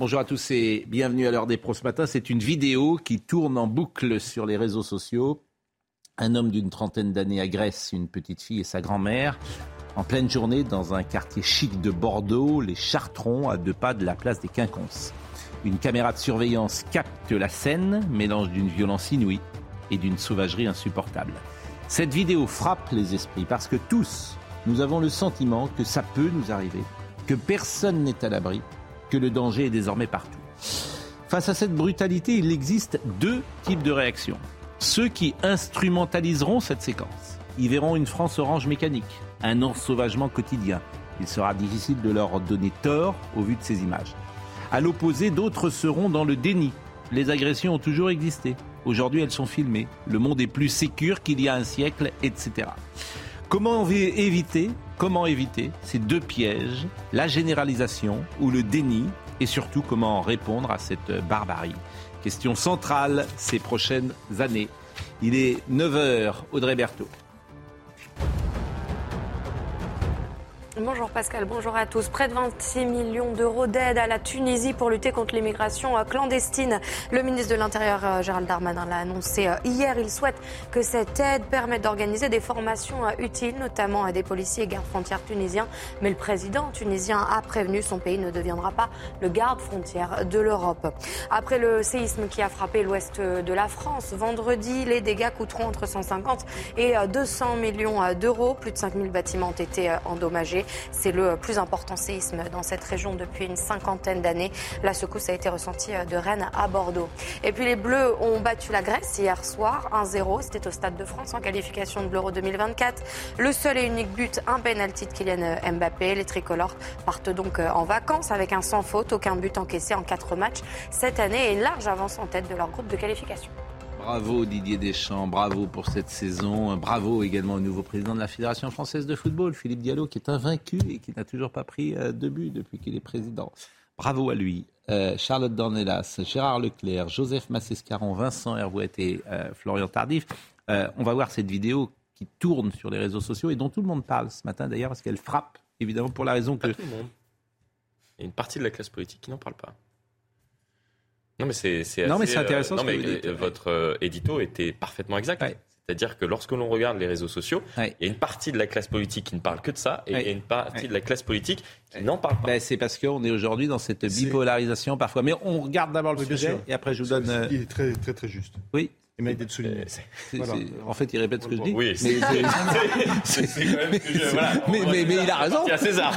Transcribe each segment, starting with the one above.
Bonjour à tous et bienvenue à l'heure des pros ce matin. C'est une vidéo qui tourne en boucle sur les réseaux sociaux. Un homme d'une trentaine d'années agresse une petite fille et sa grand-mère en pleine journée dans un quartier chic de Bordeaux, les Chartrons, à deux pas de la place des Quinconces. Une caméra de surveillance capte la scène, mélange d'une violence inouïe et d'une sauvagerie insupportable. Cette vidéo frappe les esprits parce que tous, nous avons le sentiment que ça peut nous arriver, que personne n'est à l'abri, que le danger est désormais partout. Face à cette brutalité, il existe deux types de réactions. Ceux qui instrumentaliseront cette séquence y verront une France orange mécanique, un ensauvagement quotidien. Il sera difficile de leur donner tort au vu de ces images. À l'opposé, d'autres seront dans le déni. Les agressions ont toujours existé. Aujourd'hui, elles sont filmées. Le monde est plus sécur qu'il y a un siècle, etc. Comment éviter, comment éviter ces deux pièges, la généralisation ou le déni, et surtout comment répondre à cette barbarie Question centrale ces prochaines années. Il est 9h, Audrey Berthaud. Bonjour Pascal, bonjour à tous. Près de 26 millions d'euros d'aide à la Tunisie pour lutter contre l'immigration clandestine. Le ministre de l'Intérieur euh, Gérald Darmanin l'a annoncé euh, hier. Il souhaite que cette aide permette d'organiser des formations euh, utiles, notamment à des policiers et gardes frontières tunisiens. Mais le président tunisien a prévenu son pays ne deviendra pas le garde frontière de l'Europe. Après le séisme qui a frappé l'ouest de la France, vendredi, les dégâts coûteront entre 150 et 200 millions d'euros. Plus de 5000 bâtiments ont été endommagés. C'est le plus important séisme dans cette région depuis une cinquantaine d'années. La secousse a été ressentie de Rennes à Bordeaux. Et puis les Bleus ont battu la Grèce hier soir 1-0. C'était au Stade de France en qualification de l'Euro 2024. Le seul et unique but, un penalty de Kylian Mbappé. Les tricolores partent donc en vacances avec un sans faute, aucun but encaissé en quatre matchs cette année et une large avance en tête de leur groupe de qualification. Bravo Didier Deschamps, bravo pour cette saison. Bravo également au nouveau président de la Fédération française de football, Philippe Diallo, qui est invaincu et qui n'a toujours pas pris euh, de but depuis qu'il est président. Bravo à lui. Euh, Charlotte Dornelas, Gérard Leclerc, Joseph Massescaron, Vincent Hervouet et euh, Florian Tardif. on va voir cette vidéo qui tourne sur les réseaux sociaux et dont tout le monde parle ce matin d'ailleurs parce qu'elle frappe, évidemment, pour la raison que... tout le monde. Il y a une partie de la classe politique qui n'en parle pas. Non, mais c'est assez, intéressant. non, mais votre euh, édito était parfaitement exact. C'est-à-dire que lorsque l'on regarde les réseaux sociaux, il y a une partie de la classe politique qui ne parle que de ça et il y a une partie de la classe politique qui n'en parle pas. Ben, c'est parce qu'on est aujourd'hui dans cette bipolarisation parfois. Mais on regarde d'abord le sujet et après je vous donne. Euh, il est très, très, très juste. Oui. Il m'a de souligner. En fait, il répète ce que je dis. Oui, mais, mais, mais, il a raison. Il y a César.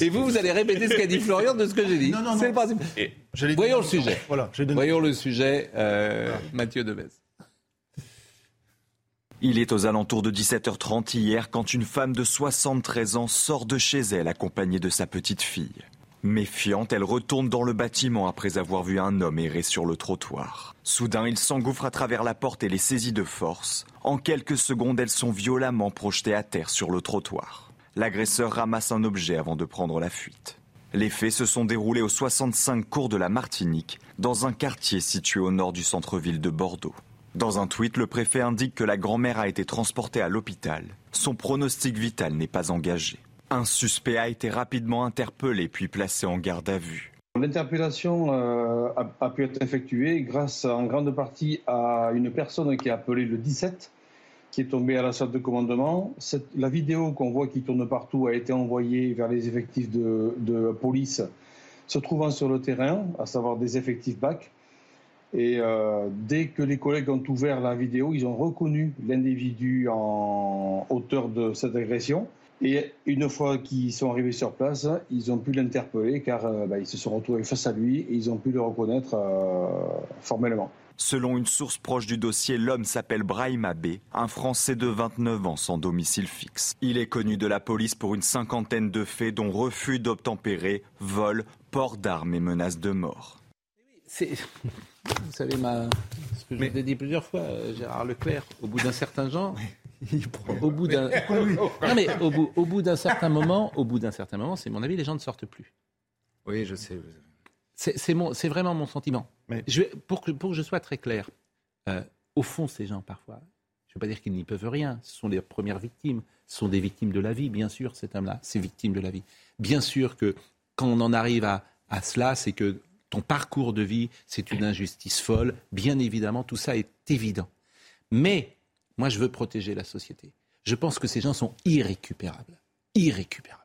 Et vous, vous allez répéter ce qu'a dit Florian de ce que j'ai dit. Non, non, C'est le principe. Et, Voyons le sujet. Voilà, Voyons le sujet, euh, Mathieu Devez. Il est aux alentours de 17h30 hier quand une femme de 73 ans sort de chez elle accompagnée de sa petite fille. Méfiante, elle retourne dans le bâtiment après avoir vu un homme errer sur le trottoir. Soudain, il s'engouffre à travers la porte et les saisit de force. En quelques secondes, elles sont violemment projetées à terre sur le trottoir. L'agresseur ramasse un objet avant de prendre la fuite. Les faits se sont déroulés au 65 cours de la Martinique, dans un quartier situé au nord du centre-ville de Bordeaux. Dans un tweet, le préfet indique que la grand-mère a été transportée à l'hôpital. Son pronostic vital n'est pas engagé. Un suspect a été rapidement interpellé puis placé en garde à vue. L'interpellation euh, a, pu être effectuée grâce en grande partie à une personne qui a appelé le 17, qui est tombée à la salle de commandement. la vidéo qu'on voit qui tourne partout a été envoyée vers les effectifs de, police se trouvant sur le terrain, à savoir des effectifs BAC. Et euh, dès que les collègues ont ouvert la vidéo, ils ont reconnu l'individu en auteur de cette agression. Et une fois qu'ils sont arrivés sur place, ils ont pu l'interpeller car euh, bah, ils se sont retrouvés face à lui et ils ont pu le reconnaître euh, formellement. Selon une source proche du dossier, l'homme s'appelle Brahim Abbé, un Français de 29 ans sans domicile fixe. Il est connu de la police pour une cinquantaine de faits dont refus d'obtempérer, vol, port d'armes et menaces de mort. Vous savez, ma... ce que je vous ai dit plusieurs fois, euh, Gérard Leclerc, au bout d'un certain genre, au bout d'un, non mais au bout, au bout d'un certain moment, au bout d'un certain moment, c'est mon avis, les gens ne sortent plus. Oui, je sais. C'est, mon, c'est vraiment mon sentiment. Mais... Je pour, que, pour que je sois très clair, euh, au fond, ces gens, parfois, je ne veux pas dire qu'ils n'y peuvent rien, ce sont les premières victimes, ce sont des victimes de la vie, bien sûr, cet homme-là, c'est victime de la vie. Bien sûr que quand on en arrive à, à cela, c'est que ton parcours de vie, c'est une injustice folle. Bien évidemment, tout ça est évident. Mais moi, je veux protéger la société. Je pense que ces gens sont irrécupérables. Irrécupérables.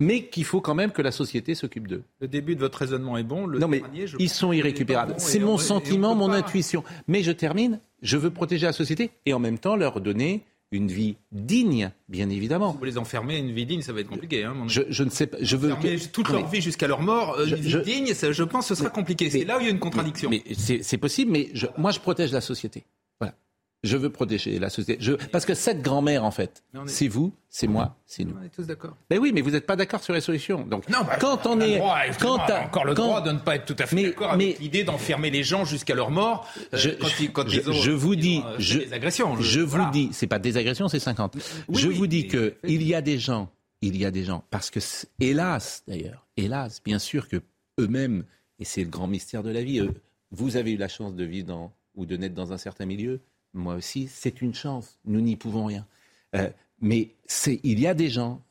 Mais qu'il faut quand même que la société s'occupe d'eux. Le début de votre raisonnement est bon. Le non, mais ils sont irrécupérables. C'est mon sentiment, mon intuition. Mais je termine. Je veux protéger la société et en même temps leur donner une vie digne, bien évidemment. Si vous les enfermer une vie digne, ça va être compliqué. Hein, je, ne sais pas. Je veux toute leur vie jusqu'à leur mort, euh, une vie digne, ça, je pense, que ce sera compliqué. C'est là où il y a une contradiction. Mais, c'est possible, mais moi, je protège la société. Je veux protéger la société. Je... Parce que cette grand-mère, en fait, c'est vous, c'est moi, c'est nous. On est tous d'accord. Ben oui, mais vous n'êtes pas d'accord sur les solutions. Donc, non, bah, quand on, est, quand on encore le droit de ne pas être tout à fait d'accord avec l'idée d'enfermer les gens jusqu'à leur mort. Euh, je, quand ils, quand je, vous dis, euh, je, des agressions. Je, vous dis, c'est pas des agressions, c'est 50. je vous dis que il y a des gens, il y a des gens, parce que hélas d'ailleurs, hélas, bien sûr que eux-mêmes, et c'est le grand mystère de la vie, vous avez eu la chance de vivre dans ou de naître dans un certain milieu moi aussi, c'est une chance. Nous n'y pouvons rien. Euh, mais il y a des gens,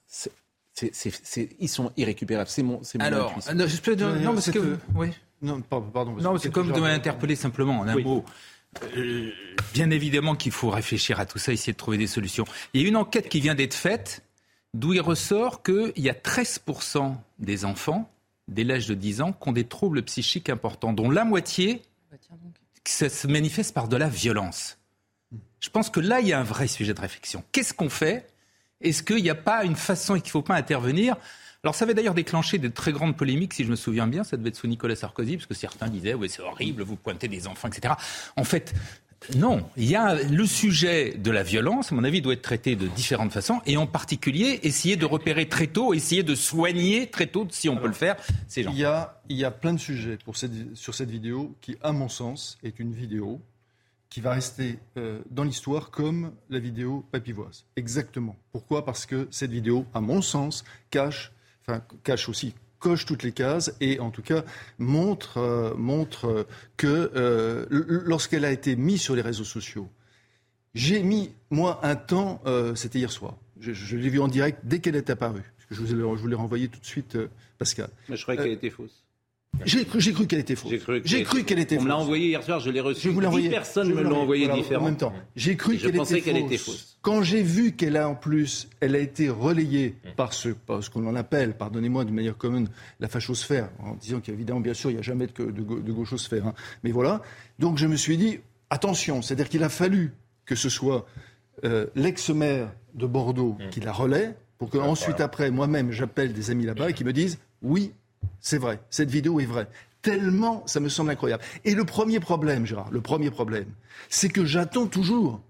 ils sont irrécupérables. C'est mon, mon Alors, non, je peux, non, parce que, oui. Non, pardon. non, c'est comme de m'interpeller simplement en un mot. Euh, bien évidemment qu'il faut réfléchir à tout ça, essayer de trouver des solutions. Il y a une enquête qui vient d'être faite, d'où il ressort qu'il y a 13% des enfants dès l'âge de 10 ans qui ont des troubles psychiques importants, dont la moitié bah, ça se manifeste par de la violence. Je pense que là, il y a un vrai sujet de réflexion. Qu'est-ce qu'on fait? Est-ce qu'il n'y a pas une façon et qu'il ne faut pas intervenir? Alors ça avait d'ailleurs déclenché de très grandes polémiques, si je me souviens bien, ça devait être sous Nicolas Sarkozy, parce que certains disaient, oui c'est horrible, vous pointez des enfants, etc. En fait, non, il y a le sujet de la violence, à mon avis, doit être traité de différentes façons, et en particulier, essayer de repérer très tôt, essayer de soigner très tôt, si on peut le faire, ces gens. Il y a, il y a plein de sujets sur cette vidéo qui, à mon sens, est une vidéo qui va rester euh, dans l'histoire comme la vidéo papivoise. Exactement. Pourquoi? Parce que cette vidéo, à mon sens, cache, enfin cache aussi, coche toutes les cases et en tout cas montre, euh, montre que euh, lorsqu'elle a été mise sur les réseaux sociaux, j'ai mis, moi, un temps, c'était hier soir. Je, l'ai vue en direct dès qu'elle est apparue. Je vous, je vous l'ai renvoyé tout de suite, Pascal. Mais je croyais qu'elle était fausse. J'ai cru, cru qu'elle était fausse. J'ai cru qu'elle était fausse. On me l'a envoyé hier soir, je l'ai reçu. Je vous Dix personnes me l'ont envoyé différent. En même temps, j'ai cru qu'elle était, fausse. Quand j'ai vu qu'elle a en plus, elle a été relayée par ce, par ce qu'on en appelle, pardonnez-moi de manière commune, la fachosphère, en disant qu'évidemment, bien sûr, il n'y a jamais de, de, de gauchosphère. Hein. Mais voilà. Donc je me suis dit, attention, c'est-à-dire qu'il a fallu que ce soit euh, l'ex-maire de Bordeaux mmh. qui la relaie, pour que ensuite, après, moi-même, j'appelle des amis là-bas et qui me disent, oui, c'est vrai, cette vidéo est vraie. Tellement, ça me semble incroyable. Et le premier problème, Gérard, le premier problème, c'est que j'attends toujours,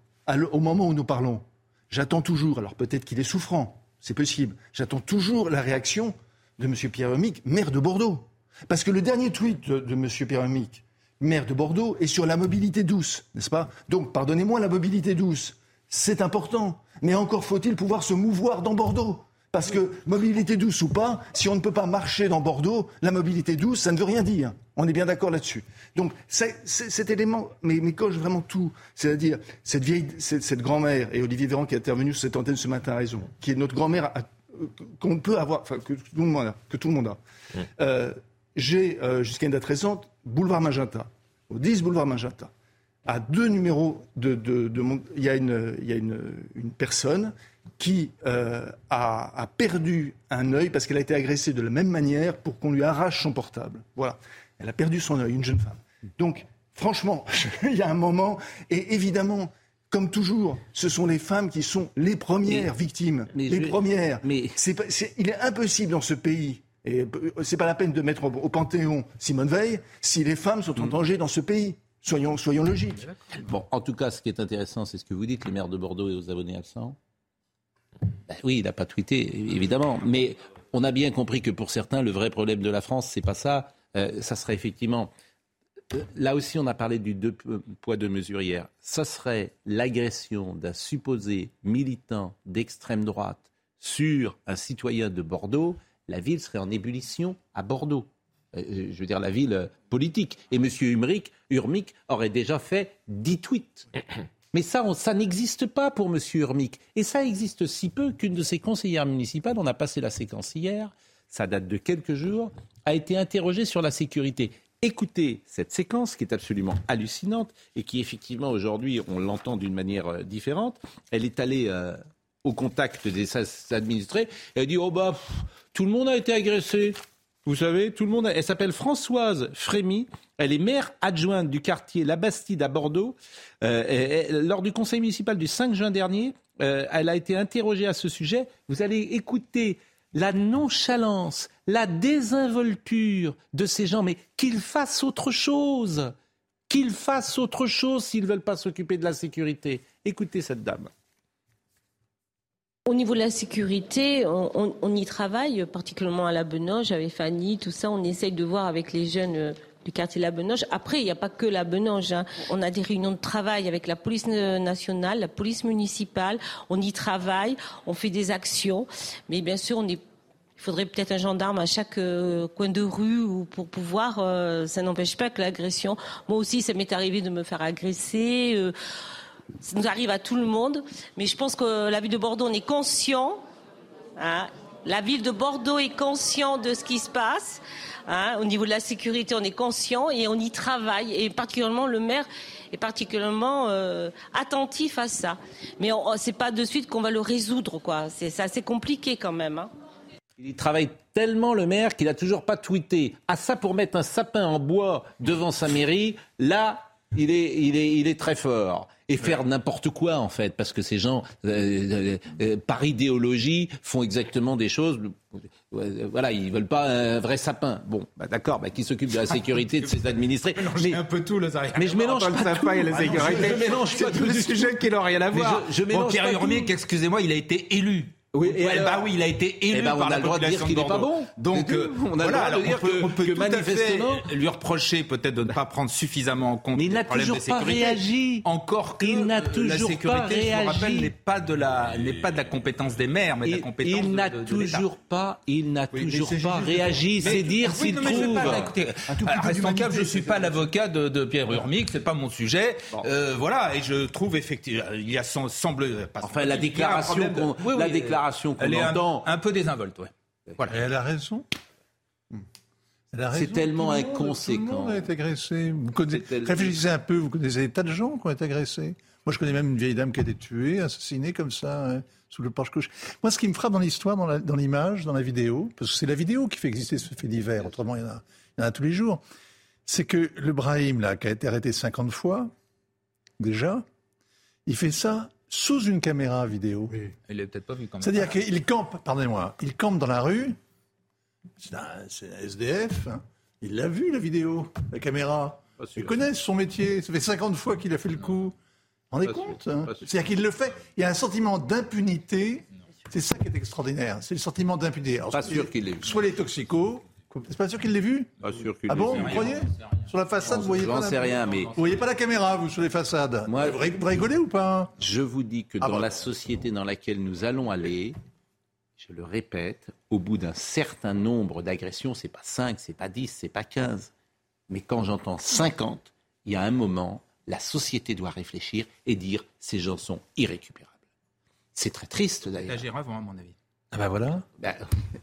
au moment où nous parlons, j'attends toujours, alors peut-être qu'il est souffrant, c'est possible, j'attends toujours la réaction de M. Pierre Mick, maire de Bordeaux. Parce que le dernier tweet de, M. Pierre Mick, maire de Bordeaux, est sur la mobilité douce, n'est-ce pas? Donc, pardonnez-moi, la mobilité douce, c'est important. Mais encore faut-il pouvoir se mouvoir dans Bordeaux. Parce que mobilité douce ou pas, si on ne peut pas marcher dans Bordeaux, la mobilité douce, ça ne veut rien dire. On est bien d'accord là-dessus. Donc cet élément mais, mais, coche vraiment tout. C'est-à-dire cette vieille, cette, grand-mère, et Olivier Véran qui est intervenu sur cette antenne ce matin a raison, qui est notre grand-mère qu'on peut avoir, enfin que tout le monde a. Que tout le monde a. Euh, j'ai, euh, jusqu'à une date récente, boulevard Magenta, au 10 boulevard Magenta, à deux numéros de, de, il y a une, il y a une, une personne qui euh, a, perdu un œil parce qu'elle a été agressée de la même manière pour qu'on lui arrache son portable. Voilà. Elle a perdu son œil, une jeune femme. Donc, franchement, il y a un moment, et évidemment, comme toujours, ce sont les femmes qui sont les premières victimes. les premières. Mais... il est impossible dans ce pays Et c'est pas la peine de mettre au Panthéon Simone Veil si les femmes sont en mm. danger dans ce pays. Soyons, soyons logiques. Bon, en tout cas, ce qui est intéressant, c'est ce que vous dites, les maires de Bordeaux et aux abonnés absents. Ben oui, il n'a pas tweeté, évidemment. Mais on a bien compris que pour certains, le vrai problème de la France, c'est pas ça. Euh, ça serait effectivement. Euh, là aussi, on a parlé du deux poids, deux mesures hier. Ça serait l'agression d'un supposé militant d'extrême droite sur un citoyen de Bordeaux. La ville serait en ébullition à Bordeaux. Euh, je veux dire, la ville politique. Et M. Urmic, Urmic aurait déjà fait 10 tweets. Mais ça, n'existe pas pour M. Urmic. Et ça existe si peu qu'une de ses conseillères municipales, on a passé la séquence hier, ça date de quelques jours, a été interrogée sur la sécurité. Écoutez cette séquence qui est absolument hallucinante et qui effectivement aujourd'hui on l'entend d'une manière euh, différente. Elle est allée euh, au contact des administrés. Elle dit oh bah tout le monde a été agressé. Vous savez, tout le monde. Elle s'appelle Françoise Frémy. Elle est maire adjointe du quartier La Bastide à Bordeaux. Euh, lors du conseil municipal du 5 juin dernier, euh, elle a été interrogée à ce sujet. Vous allez écouter la nonchalance, la désinvolture de ces gens, mais qu'ils fassent autre chose. Qu'ils fassent autre chose s'ils ne veulent pas s'occuper de la sécurité. Écoutez cette dame. Au niveau de la sécurité, on, y travaille, particulièrement à la Benoge, avec Fanny, tout ça. On essaye de voir avec les jeunes euh, du quartier La Benoge. Après, il n'y a pas que La Benoge. Hein. On a des réunions de travail avec la police nationale, la police municipale. On y travaille, on fait des actions. Mais bien sûr, il faudrait peut-être un gendarme à chaque euh, coin de rue ou pour pouvoir. Euh, ça n'empêche pas que l'agression. Moi aussi, ça m'est arrivé de me faire agresser. Ça nous arrive à tout le monde. Mais je pense que la ville de Bordeaux, on est conscient. Hein. la ville de Bordeaux est conscient de ce qui se passe. Hein. au niveau de la sécurité, on est conscient et on y travaille. Et particulièrement le maire est particulièrement euh, attentif à ça. Mais c'est pas de suite qu'on va le résoudre. C'est assez compliqué quand même. Hein. Il travaille tellement le maire qu'il a toujours pas tweeté. À ça pour mettre un sapin en bois devant sa mairie, là, il est très fort et faire n'importe quoi en fait, parce que ces gens, euh, euh, euh, par idéologie, font exactement des choses. Voilà, ils veulent pas un vrai sapin. Bon, bah, d'accord, bah, qui s'occupe de la sécurité de ses administrés? Mais un peu tout, le Mais je mélange pas le sapin et la sécurité. Je, mélange pas tous les sujets qui n'ont rien à voir. Je, mélange Pierre Urmic, excusez-moi, il a été élu. Oui, et bah oui, il a été élu eh ben, par on a le droit de dire qu'il n'est pas bon. Donc, euh, on a voilà, le droit de dire on peut, que, on peut que manifestement lui reprocher peut-être de ne pas prendre suffisamment en compte mais il n'a toujours pas réagi. Encore que il n'a toujours la sécurité, pas réagi. je vous rappelle, n'est pas de la n'est pas de la compétence des maires, mais de la compétence il n'a toujours pas, il n'a toujours pas réagi. C'est dire s'il trouve. Restons calme, je suis pas l'avocat de Pierre Urmic, c'est pas mon sujet. Euh, voilà, et je trouve effectivement, il y a semble. Enfin, la déclaration, la déclaration elle est Un, peu désinvolte, ouais. Voilà. Et elle a raison. C'est tellement inconséquent. Tout le monde a été agressé. Vous Réfléchissez un peu, vous connaissez des tas de gens qui ont été agressés. Moi, je connais même une vieille dame qui a été tuée, assassinée comme ça, hein, sous le porche couche. Moi, ce qui me frappe dans l'histoire, dans l'image, dans, la vidéo, parce que c'est la vidéo qui fait exister ce fait divers, autrement, il y en a, il y en a tous les jours, c'est que le Brahim, là, qui a été arrêté 50 fois, déjà, il fait ça sous une caméra vidéo. Oui. Il l'a peut-être pas vu quand même. C'est-à-dire qu'il campe, pardonnez-moi, il campe dans la rue, c'est un, SDF, hein. il l'a vu la vidéo, la caméra. Il connaît son métier, ça fait 50 fois qu'il a fait le coup. On est compte hein. C'est-à-dire qu'il le fait, il y a un sentiment d'impunité, c'est ça qui est extraordinaire, c'est le sentiment d'impunité. Pas sûr qu'il l'ait Soit les toxicos, c'est pas sûr qu'il l'ait vu Pas sûr qu'il Ah bon, vous croyez Sur la façade, vous voyez pas sais rien, mais... Vous voyez pas la caméra, vous, sur les façades Moi, Vous rigolez ou pas Je vous dis que ah dans la société dans laquelle nous allons aller, je le répète, au bout d'un certain nombre d'agressions, c'est pas 5, c'est pas 10, c'est pas 15, mais quand j'entends 50, il y a un moment, la société doit réfléchir et dire ces gens sont irrécupérables. C'est très triste d'ailleurs. Agir avant, à mon avis. Ah ben voilà. Ben,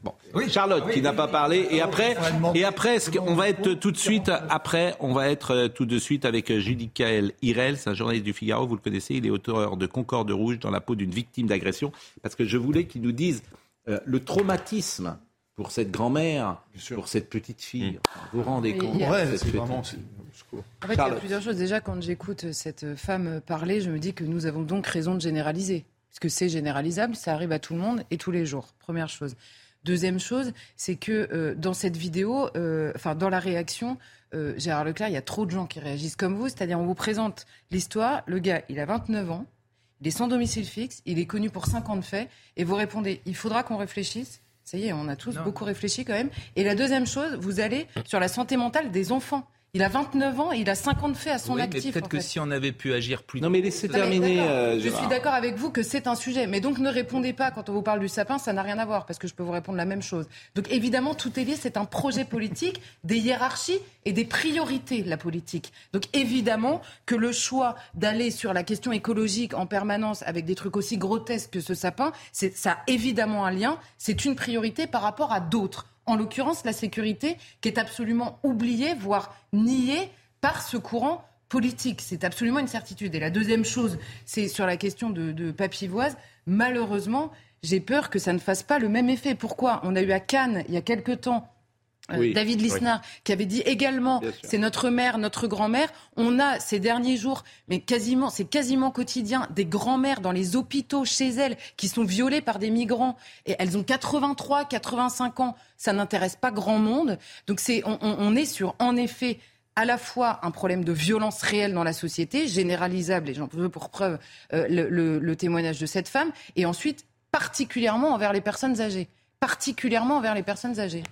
bon. Oui, Charlotte qui n'a pas parlé et après et après on va être tout de suite après on va être euh, tout de suite avec euh, Judicaël Irel, c'est un journaliste du Figaro, vous le connaissez, il est auteur de Concorde rouge dans la peau d'une victime d'agression parce que je voulais qu'il nous dise euh, le traumatisme pour cette grand-mère, pour cette petite fille. Mmh. Vous vous rendez compte ouais, c'est vraiment En fait, il y a plusieurs choses. Déjà, quand j'écoute cette femme parler, je me dis que nous avons donc raison de généraliser. Parce que c'est généralisable, ça arrive à tout le monde et tous les jours. Première chose. Deuxième chose, c'est que dans cette vidéo, enfin dans la réaction, Gérard Leclerc, il y a trop de gens qui réagissent comme vous, c'est-à-dire on vous présente l'histoire, le gars, il a 29 ans, il est sans domicile fixe, il est connu pour 50 faits, et vous répondez, il faudra qu'on réfléchisse. Ça y est, on a tous beaucoup réfléchi quand même. Et la deuxième chose, vous allez sur la santé mentale des enfants. Il a 29 ans et il a 50 faits à son oui, actif. Peut-être que si on avait pu agir plus Non, mais laissez terminer. Euh, je suis d'accord avec vous que c'est un sujet. Mais donc ne répondez pas quand on vous parle du sapin, ça n'a rien à voir, parce que je peux vous répondre la même chose. Donc évidemment, tout est lié, c'est un projet politique, des hiérarchies et des priorités, la politique. Donc évidemment que le choix d'aller sur la question écologique en permanence avec des trucs aussi grotesques que ce sapin, ça a évidemment un lien, c'est une priorité par rapport à d'autres en l'occurrence la sécurité, qui est absolument oubliée, voire niée par ce courant politique. C'est absolument une certitude. Et la deuxième chose, c'est sur la question de, de Papivoise. Malheureusement, j'ai peur que ça ne fasse pas le même effet. Pourquoi? On a eu à Cannes, il y a quelque temps, euh, David Lisnard, qui avait dit également, c'est notre mère, notre grand-mère. On a ces derniers jours, mais quasiment, c'est quasiment quotidien, des grands-mères dans les hôpitaux chez elles qui sont violées par des migrants et elles ont 83, 85 ans. Ça n'intéresse pas grand monde. Donc c'est, on, est sur, en effet, à la fois un problème de violence réelle dans la société, généralisable, et j'en veux pour preuve euh, le témoignage de cette femme, et ensuite particulièrement envers les personnes âgées. Particulièrement envers les personnes âgées.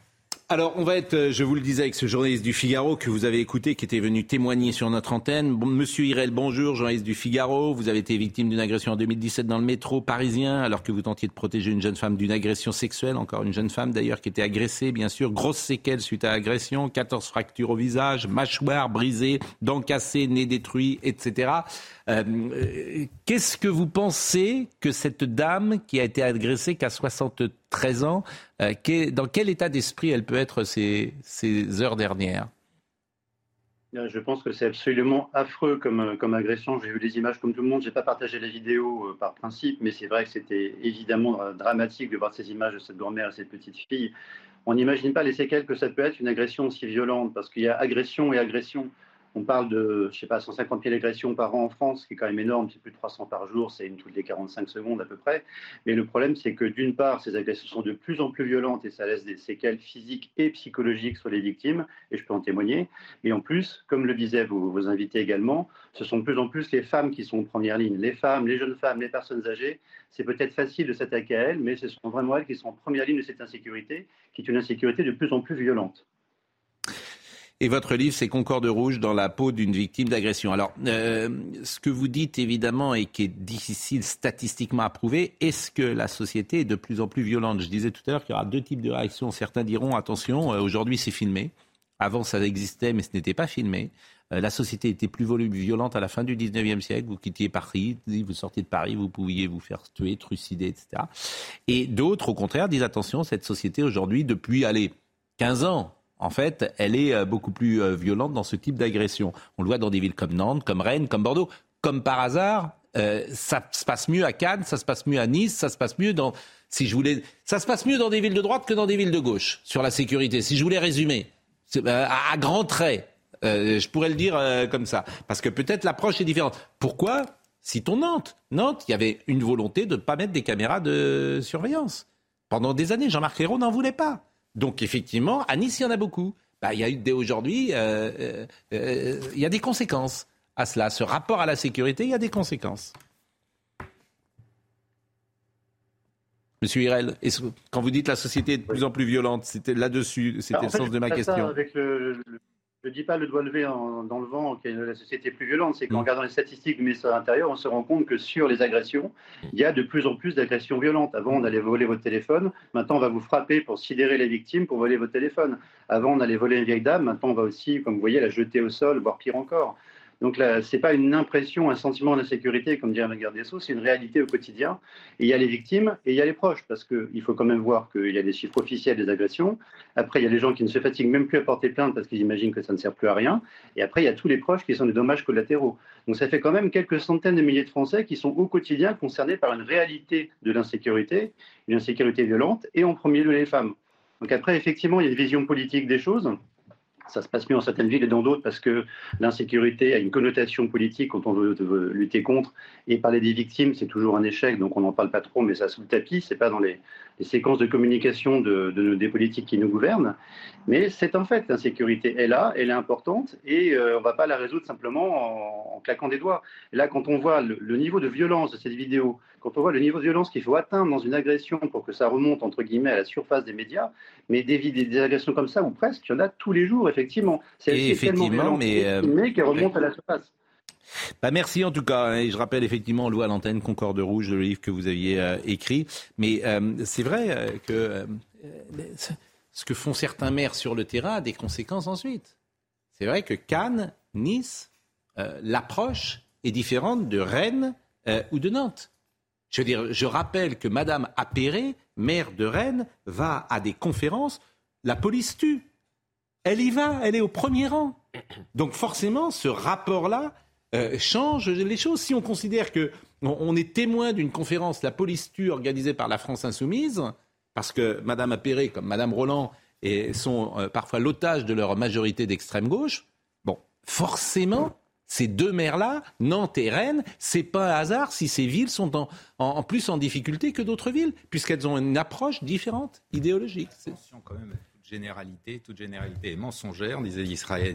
Alors, on va être, euh, je vous le disais, avec ce journaliste du Figaro que vous avez écouté, qui était venu témoigner sur notre antenne. Monsieur Irel, bonjour, journaliste du Figaro. Vous avez été victime d'une agression en 2017 dans le métro parisien, alors que vous tentiez de protéger une jeune femme d'une agression sexuelle. Encore une jeune femme, d'ailleurs, qui était agressée, bien sûr. Grosse séquelle suite à agression, 14 fractures au visage, mâchoire brisée, dents cassées, nez détruit, etc. Euh, qu'est-ce que vous pensez que cette dame qui a été agressée, qu'à 73 ans, euh, dans quel état d'esprit elle peut être ces, heures dernières? Je pense que c'est absolument affreux comme, comme agression. J'ai vu les images comme tout le monde. Je n'ai pas partagé la vidéo euh, par principe, mais c'est vrai que c'était évidemment dramatique de voir ces images de cette grand-mère et cette petite fille. On n'imagine pas les séquelles que ça peut être une agression aussi violente, parce qu'il y a agression et agression. On parle de, je sais pas, 150 000 agressions par an en France, ce qui est quand même énorme, c'est plus de 300 par jour, c'est une toutes les 45 secondes à peu près. Mais le problème, c'est que d'une part, ces agressions sont de plus en plus violentes et ça laisse des séquelles physiques et psychologiques sur les victimes, et je peux en témoigner. Et en plus, comme le disaient vos, vos invités également, ce sont de plus en plus les femmes qui sont en première ligne. Les femmes, les jeunes femmes, les personnes âgées, c'est peut-être facile de s'attaquer à elles, mais ce sont vraiment elles qui sont en première ligne de cette insécurité, qui est une insécurité de plus en plus violente. Et votre livre, c'est Concorde rouge dans la peau d'une victime d'agression. Alors, euh, ce que vous dites évidemment et qui est difficile statistiquement à prouver, est-ce que la société est de plus en plus violente? Je disais tout à l'heure qu'il y aura deux types de réactions. Certains diront attention, euh, aujourd'hui c'est filmé. Avant ça existait, mais ce n'était pas filmé. Euh, la société était plus violente à la fin du 19e siècle. Vous quittiez Paris, vous sortiez de Paris, vous pouviez vous faire tuer, trucider, etc. Et d'autres, au contraire, disent attention, cette société aujourd'hui, depuis, allez, 15 ans, en fait, elle est euh, beaucoup plus euh, violente dans ce type d'agression. On le voit dans des villes comme Nantes, comme Rennes, comme Bordeaux. Comme par hasard, euh, ça se passe mieux à Cannes, ça se passe mieux à Nice, ça se passe mieux dans. Si je voulais, ça se passe mieux dans des villes de droite que dans des villes de gauche sur la sécurité. Si je voulais résumer, à, grands traits, je pourrais le dire comme ça, parce que peut-être l'approche est différente. Pourquoi Citons Nantes. Nantes, il y avait une volonté de ne pas mettre des caméras de surveillance? Pendant des années, Jean-Marc Ayrault n'en voulait pas. Donc effectivement, à Nice, il y en a beaucoup. Bah, il y a eu dès aujourd'hui, euh, euh, euh, il y a des conséquences à cela. Ce rapport à la sécurité, il y a des conséquences. Monsieur Hirel, quand vous dites la société est de plus en plus violente, c'était là-dessus, c'était le sens de ma question. avec le, je ne dis pas le doigt levé dans le vent que la société plus violente, c'est qu'en mm. regardant les statistiques du ministère de l'Intérieur, on se rend compte que sur les agressions, il y a de plus en plus d'agressions violentes. Avant, on allait voler votre téléphone, maintenant on va vous frapper pour sidérer les victimes, pour voler votre téléphone. Avant, on allait voler une vieille dame, maintenant on va aussi, comme vous voyez, la jeter au sol, voire pire encore. Donc là, ce n'est pas une impression, un sentiment d'insécurité, comme dirait la garde des Sceaux, c'est une réalité au quotidien. Et il y a les victimes et il y a les proches, parce qu'il faut quand même voir qu'il y a des chiffres officiels des agressions. Après, il y a les gens qui ne se fatiguent même plus à porter plainte parce qu'ils imaginent que ça ne sert plus à rien. Et après, il y a tous les proches qui sont des dommages collatéraux. Donc ça fait quand même quelques centaines de milliers de Français qui sont au quotidien concernés par une réalité de l'insécurité, une insécurité violente, et en premier lieu les femmes. Donc après, effectivement, il y a une vision politique des choses ça se passe mieux dans certaines villes et dans d'autres parce que l'insécurité a une connotation politique quand on veut, lutter contre. Et parler des victimes, c'est toujours un échec, donc on n'en parle pas trop, mais ça sous le tapis. C'est pas dans les, séquences de communication de, des politiques qui nous gouvernent. Mais c'est en fait, l'insécurité est là, elle est importante, et euh, on ne va pas la résoudre simplement en, claquant des doigts. Et là, quand on voit le, niveau de violence de cette vidéo, quand on voit le niveau de violence qu'il faut atteindre dans une agression pour que ça remonte, entre guillemets, à la surface des médias, mais des, des agressions comme ça, ou presque, il y en a tous les jours, effectivement. C'est effectivement, mais, euh, qui remonte à la surface. Bah merci en tout cas. Hein, je rappelle effectivement, loi à l'antenne, Concorde Rouge, le livre que vous aviez euh, écrit. Mais euh, c'est vrai que ce que font certains maires sur le terrain a des conséquences ensuite. C'est vrai que Cannes, Nice, l'approche est différente de Rennes ou de Nantes. Je veux dire, je rappelle que Madame Appéré, maire de Rennes, va à des conférences, la police tue. Elle y va, elle est au premier rang. Donc forcément, ce rapport-là euh, change les choses. Si on considère que on, est témoin d'une conférence, la police tue, organisée par la France insoumise, parce que Madame Appéré, comme Madame Roland, sont euh, parfois l'otage de leur majorité d'extrême gauche, bon, forcément, ces deux maires-là, Nantes et Rennes, c'est pas un hasard si ces villes sont en, plus en difficulté que d'autres villes, puisqu'elles ont une approche différente, idéologique. Attention quand même, généralité, toute généralité est mensongère, disaient les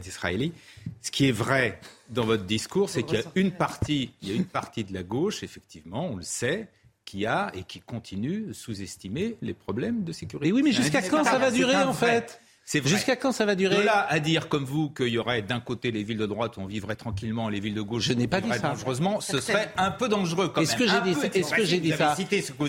Israéliens. Ce qui est vrai dans votre discours, c'est qu'il y a une partie, il y a une partie de la gauche, effectivement, on le sait, qui a et qui continue de sous-estimer les problèmes de sécurité. Et oui, mais jusqu'à quand ça va durer en fait Jusqu'à quand ça va durer De là à dire comme vous qu'il y aurait d'un côté les villes de droite où on vivrait tranquillement, les villes de gauche je n'ai pas dit ça. dangereusement, ce serait un peu dangereux. Est-ce que j'ai dit, est-ce que j'ai dit ça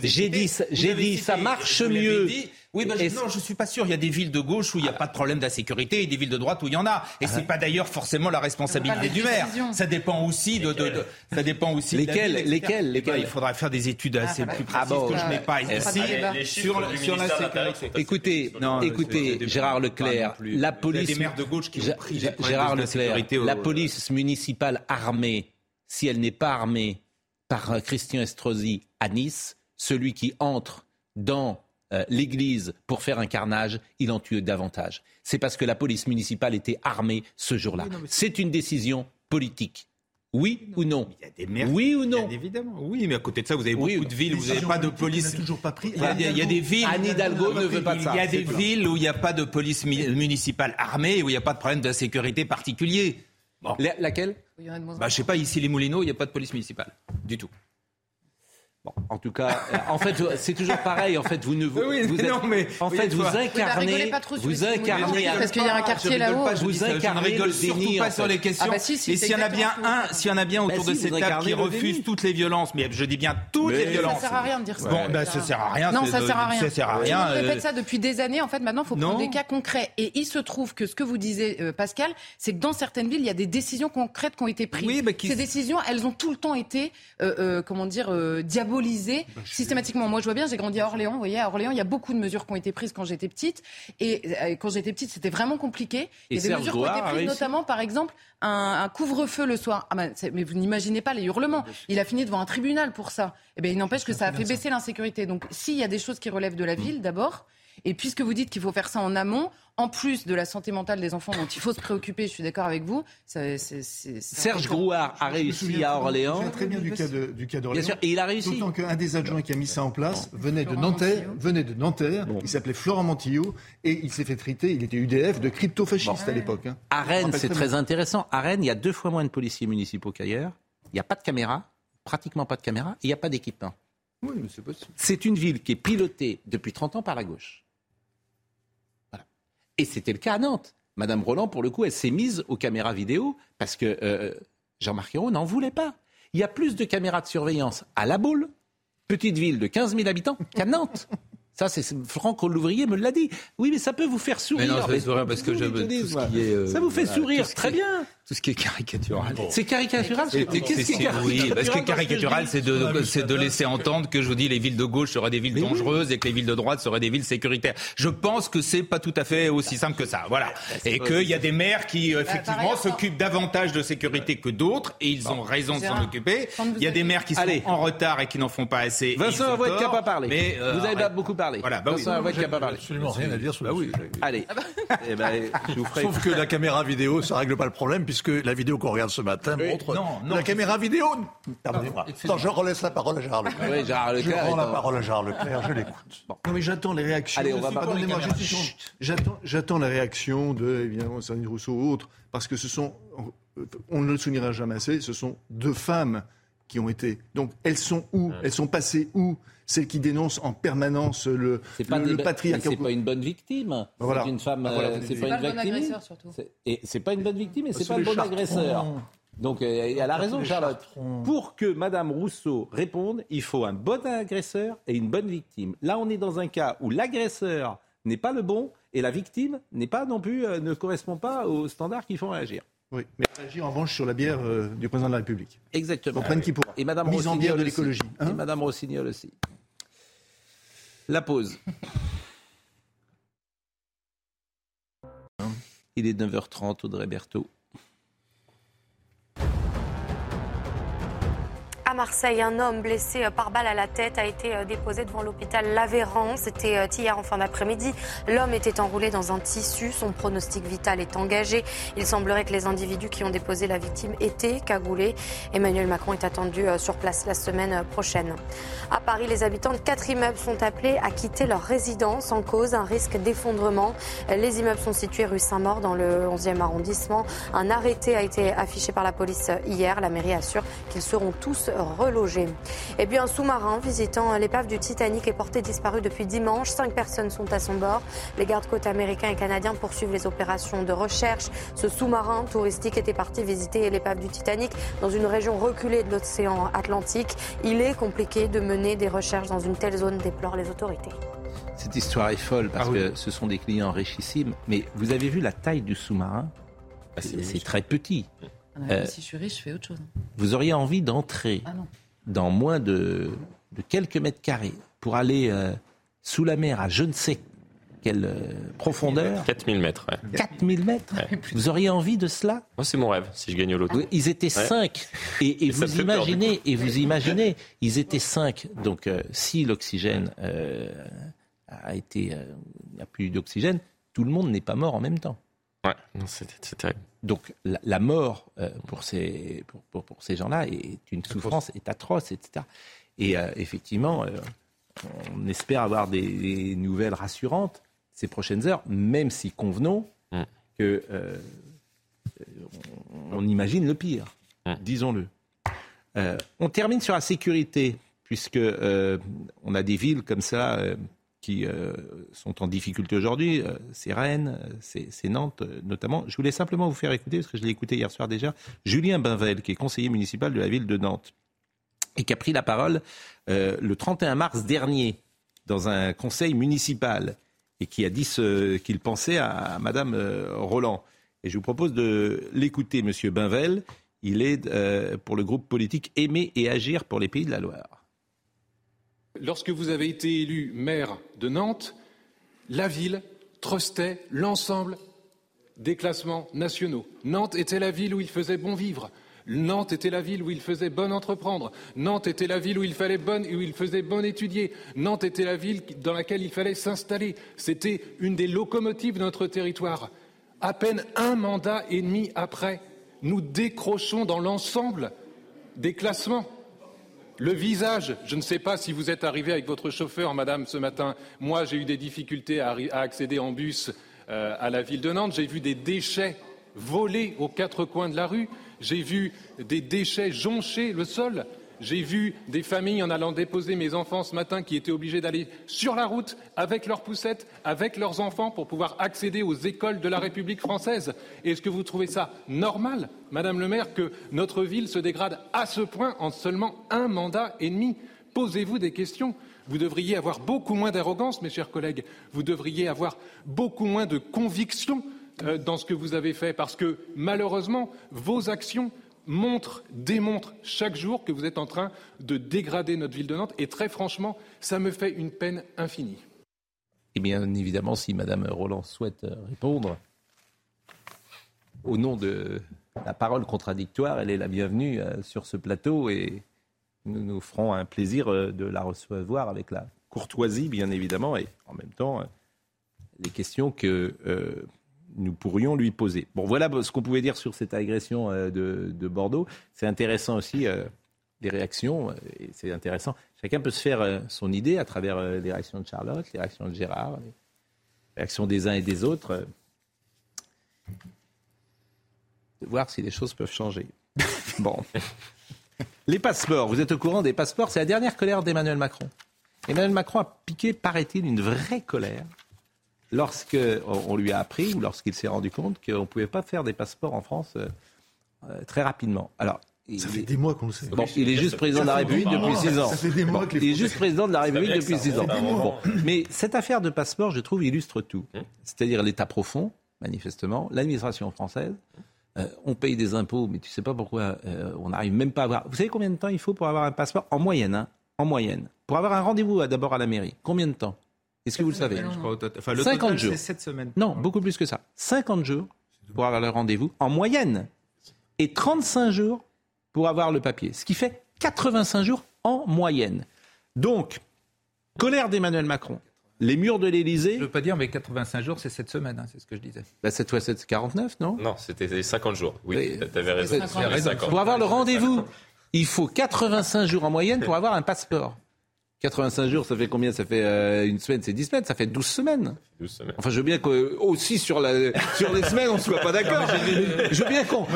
J'ai dit, j'ai dit, ça marche mieux. Oui, ben, non, je suis pas sûr. Il y a des villes de gauche où il n'y a pas de problème d'insécurité et des villes de droite où il y en a. Et c'est pas d'ailleurs forcément la responsabilité du maire. Ça dépend aussi de, de, ça dépend aussi. Lesquels, lesquels, lesquels Il faudra faire des études assez plus précises que je n'ai pas ici sur, sur la sécurité. Écoutez, non, écoutez, Gérard Leclerc, la police. des maires de gauche qui ont pris Gérard Leclerc, la police municipale armée, si elle n'est pas armée par Christian Estrosi à Nice, celui qui entre dans euh, l'église pour faire un carnage, il en tue davantage. C'est parce que la police municipale était armée ce jour-là. c'est une décision politique. Oui ou non Il y a des maires. Oui ou non Évidemment. Oui, mais à côté de ça, vous avez beaucoup de villes où vous n'avez pas de police. toujours pas pris. Il y, a, des villes. Anne Hidalgo ne veut pas de ça. Il y a des villes où il n'y a pas de police municipale armée, où il n'y a pas de problème d'insécurité particulier. laquelle? Bah, Je sais pas, ici les Moulineaux, il n'y a pas de police municipale. Du tout. Bon, en tout cas, euh, en fait, c'est toujours pareil. En fait, vous ne vous, oui, vous êtes, non, mais, en fait, vous incarnez, vous incarnez, parce qu'il y a un quartier là-haut. Vous incarnez je ne rigole surtout pas sur les questions. Ah bah si, si, et s'il y en a bien un, s'il y en a bien autour bah de cette table qui refuse toutes les violences, mais je dis bien toutes les violences. Ça sert à rien de dire ça. Bon, ben ça sert à rien. Non, ça sert à rien. Ça sert à rien. On répète ça depuis des années. En fait, maintenant, il faut prendre des cas concrets. Et il se trouve que ce que vous disiez, euh, Pascal, c'est que dans certaines villes, il y a des décisions concrètes qui ont été prises. Ces décisions, elles ont tout le temps été, euh, comment dire, diabolisées systématiquement. Moi, je vois bien, j'ai grandi à Orléans. Vous voyez, à Orléans, il y a beaucoup de mesures qui ont été prises quand j'étais petite. Et euh, quand j'étais petite, c'était vraiment compliqué. il y a des mesures qui ont été prises, notamment, par exemple, un, couvre-feu le soir. Ah ben, mais vous n'imaginez pas les hurlements. Il a fini devant un tribunal pour ça. Et eh bien, il n'empêche que ça a fait baisser l'insécurité. Donc, s'il y a des choses qui relèvent de la ville, d'abord, et puisque vous dites qu'il faut faire ça en amont, en plus de la santé mentale des enfants dont il faut se préoccuper, je suis d'accord avec vous. Serge Grouard a réussi à Orléans. très bien du cas, d'Orléans. Bien sûr, et il a réussi. D'autant qu'un des adjoints qui a mis ça en place venait de Nanterre, venait de Nanterre. Il s'appelait Florent Mantillot et il s'est fait triter. Il était UDF de crypto-fasciste à l'époque. Hein. À Rennes, c'est très intéressant. À Rennes, il y a deux fois moins de policiers municipaux qu'ailleurs. Il n'y a pas de caméra, pratiquement pas de caméra, il n'y a pas d'équipement. Oui, c'est possible. C'est une ville qui est pilotée depuis 30 ans par la gauche. Et c'était le cas à Nantes. Madame Roland, pour le coup, elle s'est mise aux caméras vidéo parce que euh, Jean-Marc Ayrault n'en voulait pas. Il y a plus de caméras de surveillance à La Baule, petite ville de 15 000 habitants, qu'à Nantes. Ça, c'est Franck Louvrier me l'a dit. Oui, mais ça peut vous faire sourire. Mais non, ça fait sourire parce que je tout ce qui est, euh, Ça vous fait sourire, très bien. Tout ce qui est caricatural. C'est caricatural Qu'est-ce qui est caricatural Oui, parce que caricatural, c'est de, de laisser entendre que je vous dis les villes de gauche seraient des villes dangereuses et que les villes de droite seraient des villes sécuritaires. Je pense que c'est pas tout à fait aussi simple que ça. Voilà. Et qu'il y a des maires qui, bah, effectivement, s'occupent davantage de sécurité que d'autres et ils ont raison de s'en occuper. Il y a des maires qui sont en retard et qui n'en font pas assez. Vincent va être capable de parler. Mais, euh, vous avez beaucoup parlé. Voilà, bah Vincent va être capable de parler. absolument rien à dire sur bah oui. Allez. Eh ben, Sauf que la caméra vidéo, ça règle pas le problème puisque la vidéo qu'on regarde ce matin montre non, non, la caméra vidéo. Pardonnez-moi. je relaisse la parole à Gérard Leclerc. Oui, Gérard Leclerc. Je rends la parole à Gérard Leclerc, je l'écoute. Non, mais j'attends les réactions. Allez, on va Pardonnez-moi, j'attends, j'attends la réaction de, évidemment, Sandrine Rousseau ou autres, parce que ce sont, on ne le soulignera jamais assez, ce sont deux femmes qui ont été. Donc, elles sont où? Elles sont passées où? Celles qui dénoncent en permanence le, le, patriarcat. C'est pas une bonne victime. Voilà. Une femme, ah, euh, c'est pas, une bonne victime. Et c'est pas une bonne victime, et c'est pas un bon agresseur. Donc, euh, elle a raison, Charlotte. Pour que Madame Rousseau réponde, il faut un bon agresseur et une bonne victime. Là, on est dans un cas où l'agresseur n'est pas le bon et la victime n'est pas non plus, euh, ne correspond pas aux standards qui font réagir. Oui, mais réagir en revanche sur la bière du président de la République. Exactement. Comprennent qui pour. Et Madame Mise en bière de l'écologie. et hein Madame Rossignol aussi. La pause. Il est 9h30, Audrey Berthaud. Marseille, un homme blessé par balle à la tête a été euh, déposé devant l'hôpital Laveyran. C'était euh, hier en fin d'après-midi. L'homme était enroulé dans un tissu. Son pronostic vital est engagé. Il semblerait que les individus qui ont déposé la victime étaient cagoulés. Emmanuel Macron est attendu euh, sur place la semaine prochaine. À Paris, les habitants de quatre immeubles sont appelés à quitter leur résidence en cause un risque d'effondrement. Les immeubles sont situés rue Saint-Maur dans le 11e arrondissement. Un arrêté a été affiché par la police hier. La mairie assure qu'ils seront tous relogés. Et puis un sous-marin visitant l'épave du Titanic est porté disparu depuis dimanche. Cinq personnes sont à son bord. Les gardes-côtes américains et canadiens poursuivent les opérations de recherche. Ce sous-marin touristique était parti visiter l'épave du Titanic dans une région reculée de l'océan Atlantique. Il est compliqué de mener des recherches dans une telle zone, déplorent les autorités. Cette histoire est folle parce ah que ce sont des clients richissimes. Mais vous avez vu la taille du sous-marin? Ah, C'est très petit. Euh, si je suis riche, je fais autre chose. Vous auriez envie d'entrer ah dans moins de, quelques mètres carrés pour aller euh, sous la mer à je ne sais quelle euh, profondeur? 4000 mètres. 4000 mètres? Vous auriez envie de cela? Moi, c'est mon rêve, si je gagne au loto. Ils étaient 5. Et, vous imaginez, et vous imaginez, ils étaient 5. Donc, si l'oxygène a été. il n'y a plus d'oxygène, tout le monde n'est pas mort en même temps. Ouais, c'est terrible. Donc la, mort euh, pour ces, pour, pour, ces gens-là est une souffrance, est atroce, etc. Et euh, effectivement, euh, on espère avoir des, nouvelles rassurantes ces prochaines heures, même si convenons mm. que on, imagine le pire, mm. disons-le. on termine sur la sécurité, puisque on a des villes comme ça qui euh, sont en difficulté aujourd'hui. Euh, c'est Rennes, c'est Nantes euh, notamment. Je voulais simplement vous faire écouter, parce que je l'ai écouté hier soir déjà, Julien Binvel, qui est conseiller municipal de la ville de Nantes, et qui a pris la parole le 31 mars dernier dans un conseil municipal, et qui a dit ce qu'il pensait à, Madame Roland. Et je vous propose de l'écouter, Monsieur Binvel. Il est pour le groupe politique Aimer et Agir pour les Pays de la Loire. Lorsque vous avez été élu maire de Nantes, la ville trustait l'ensemble des classements nationaux. Nantes était la ville où il faisait bon vivre. Nantes était la ville où il faisait bon entreprendre. Nantes était la ville où il fallait bon, où il faisait bon étudier. Nantes était la ville dans laquelle il fallait s'installer. C'était une des locomotives de notre territoire. À peine un mandat et demi après, nous décrochons dans l'ensemble des classements. Le visage, je ne sais pas si vous êtes arrivé avec votre chauffeur, madame, ce matin. Moi, j'ai eu des difficultés à, accéder en bus euh, à la ville de Nantes. J'ai vu des déchets volés aux quatre coins de la rue. J'ai vu des déchets joncher le sol. J'ai vu des familles en allant déposer mes enfants ce matin qui étaient obligés d'aller sur la route avec leurs poussettes, avec leurs enfants pour pouvoir accéder aux écoles de la République française. Est-ce que vous trouvez ça normal, Madame le maire, que notre ville se dégrade à ce point en seulement un mandat et demi? Posez-vous des questions. Vous devriez avoir beaucoup moins d'arrogance, mes chers collègues. Vous devriez avoir beaucoup moins de conviction euh, dans ce que vous avez fait, parce que malheureusement, vos actions montrent, démontrent chaque jour que vous êtes en train de dégrader notre ville de Nantes. Et très franchement, ça me fait une peine infinie. Et bien évidemment, si Madame Roland souhaite euh, répondre, au nom de la parole contradictoire, elle est la bienvenue euh, sur ce plateau et nous nous ferons un plaisir de la recevoir avec la courtoisie, bien évidemment, et en même temps les questions que nous pourrions lui poser. Bon, voilà ce qu'on pouvait dire sur cette agression euh, de, Bordeaux. C'est intéressant aussi euh, les réactions, euh, c'est intéressant. Chacun peut se faire son idée à travers les réactions de Charlotte, les réactions de Gérard, les réactions des uns et des autres. De voir si les choses peuvent changer. bon. Les passeports, vous êtes au courant des passeports, c'est la dernière colère d'Emmanuel Macron. Emmanuel Macron a piqué, paraît-il, une vraie colère lorsqu'on lui a appris ou lorsqu'il s'est rendu compte qu'on ne pouvait pas faire des passeports en France euh, euh, très rapidement. Alors, ça fait des mois qu'on le sait. Bon, il est juste président de la République depuis six ans. Ça fait des mois il est juste président de la République depuis six ans. Bon. Mais cette affaire de passeport, je trouve, illustre tout. Hum. C'est-à-dire l'état profond, manifestement, l'administration française. Euh, on paye des impôts, mais tu sais pas pourquoi on n'arrive même pas à avoir. Vous savez combien de temps il faut pour avoir un passeport? En moyenne, hein, en moyenne. Pour avoir un rendez-vous d'abord à la mairie, combien de temps? Est-ce que vous le savez enfin, le 50 jours. 7 semaines. Non, beaucoup plus que ça. 50 jours pour avoir le rendez-vous en moyenne et 35 jours pour avoir le papier. Ce qui fait 85 jours en moyenne. Donc, colère d'Emmanuel Macron. Les murs de l'Elysée. Je ne veux pas dire, mais 85 jours, c'est 7 semaines, hein, c'est ce que je disais. Bah, cette fois, c'est 49, non? Non, c'était 50 jours. Oui, tu avais raison. Pour avoir le rendez-vous, il faut 85 jours en moyenne pour avoir un passeport. 85 jours, ça fait combien? Ça fait euh, une semaine, c'est 10 semaines, ça fait 12 semaines. 12 semaines. Enfin, je veux bien qu'aussi sur, la, sur les semaines, on ne soit pas d'accord. je veux bien qu'on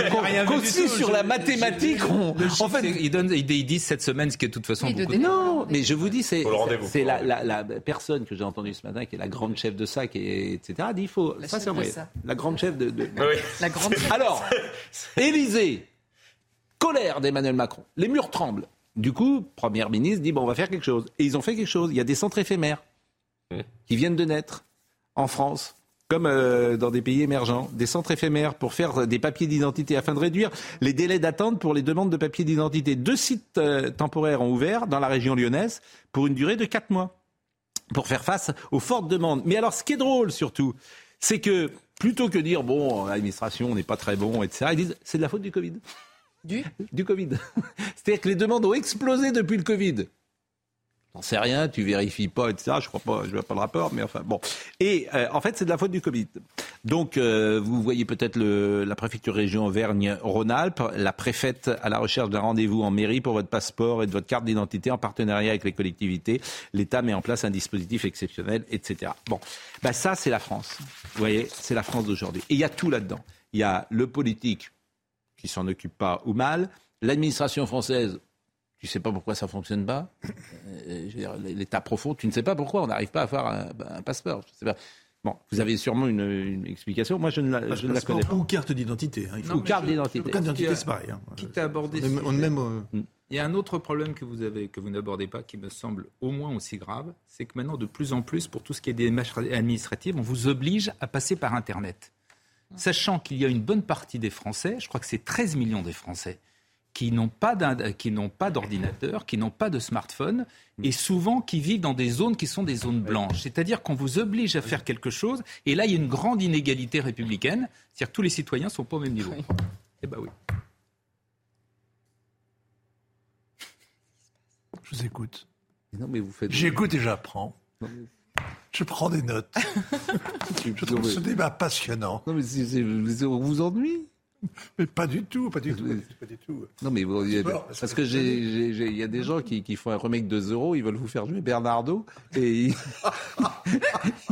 qu'aussi sur la mathématique, on, en fait, ils, donnent, ils disent cette semaine, ce qui est de toute façon beaucoup. Non, mais je vous dis, c'est c'est la, la, la, personne que j'ai entendue ce matin, qui est la grande chef de ça, qui est, etc., dit il faut... La, ça, la grande chef de... de... Oui. La grande... Alors, Élysée, colère d'Emmanuel Macron, les murs tremblent. Du coup, Premier ministre dit bon, on va faire quelque chose. Et ils ont fait quelque chose. Il y a des centres éphémères qui viennent de naître en France, comme euh, dans des pays émergents, des centres éphémères pour faire des papiers d'identité afin de réduire les délais d'attente pour les demandes de papiers d'identité. Deux sites euh, temporaires ont ouvert dans la région lyonnaise pour une durée de quatre mois pour faire face aux fortes demandes. Mais alors, ce qui est drôle surtout, c'est que plutôt que dire bon, l'administration n'est pas très bon, etc., ils disent c'est de la faute du Covid. Du Du Covid. C'est-à-dire que les demandes ont explosé depuis le Covid. J'en sais rien, tu vérifies pas, etc. Je crois pas, je vois pas le rapport, mais enfin bon. Et euh, en fait, c'est de la faute du Covid. Donc, euh, vous voyez peut-être la préfecture région Auvergne-Rhône-Alpes, la préfète à la recherche d'un rendez-vous en mairie pour votre passeport et de votre carte d'identité en partenariat avec les collectivités. L'État met en place un dispositif exceptionnel, etc. Bon, bah ça, c'est la France. Vous voyez, c'est la France d'aujourd'hui. Et il y a tout là-dedans. Il y a le politique qui s'en occupe pas ou mal. L'administration française, tu ne sais pas pourquoi ça fonctionne pas. Euh, l'état profond, tu ne sais pas pourquoi on n'arrive pas à faire un, passeport. Je sais pas. Bon, vous avez sûrement une, explication. Moi, je ne la, je ne la connais pas. Ou carte d'identité. Hein, ou carte d'identité. Carte d'identité, c'est pareil. Hein. Quitte à aborder. même, euh. Il y a un autre problème que vous avez, que vous n'abordez pas, qui me semble au moins aussi grave, c'est que maintenant, de plus en plus, pour tout ce qui est des démarches administratives, on vous oblige à passer par Internet sachant qu'il y a une bonne partie des Français, je crois que c'est 13 millions des Français, qui n'ont pas d'ordinateur, qui n'ont pas de smartphone, et souvent qui vivent dans des zones qui sont des zones blanches. C'est-à-dire qu'on vous oblige à faire quelque chose, et là, il y a une grande inégalité républicaine, c'est-à-dire que tous les citoyens ne sont pas au même niveau. Eh bien oui. Je vous écoute. Non, mais vous faites... J'écoute et j'apprends. Je prends des notes. je trouve ce débat passionnant. Non, mais on vous ennuie mais pas du tout, pas du tout, pas du tout. Non, mais parce que il y a des gens qui, qui, font un remake de Zero, ils veulent vous faire jouer Bernardo et ils,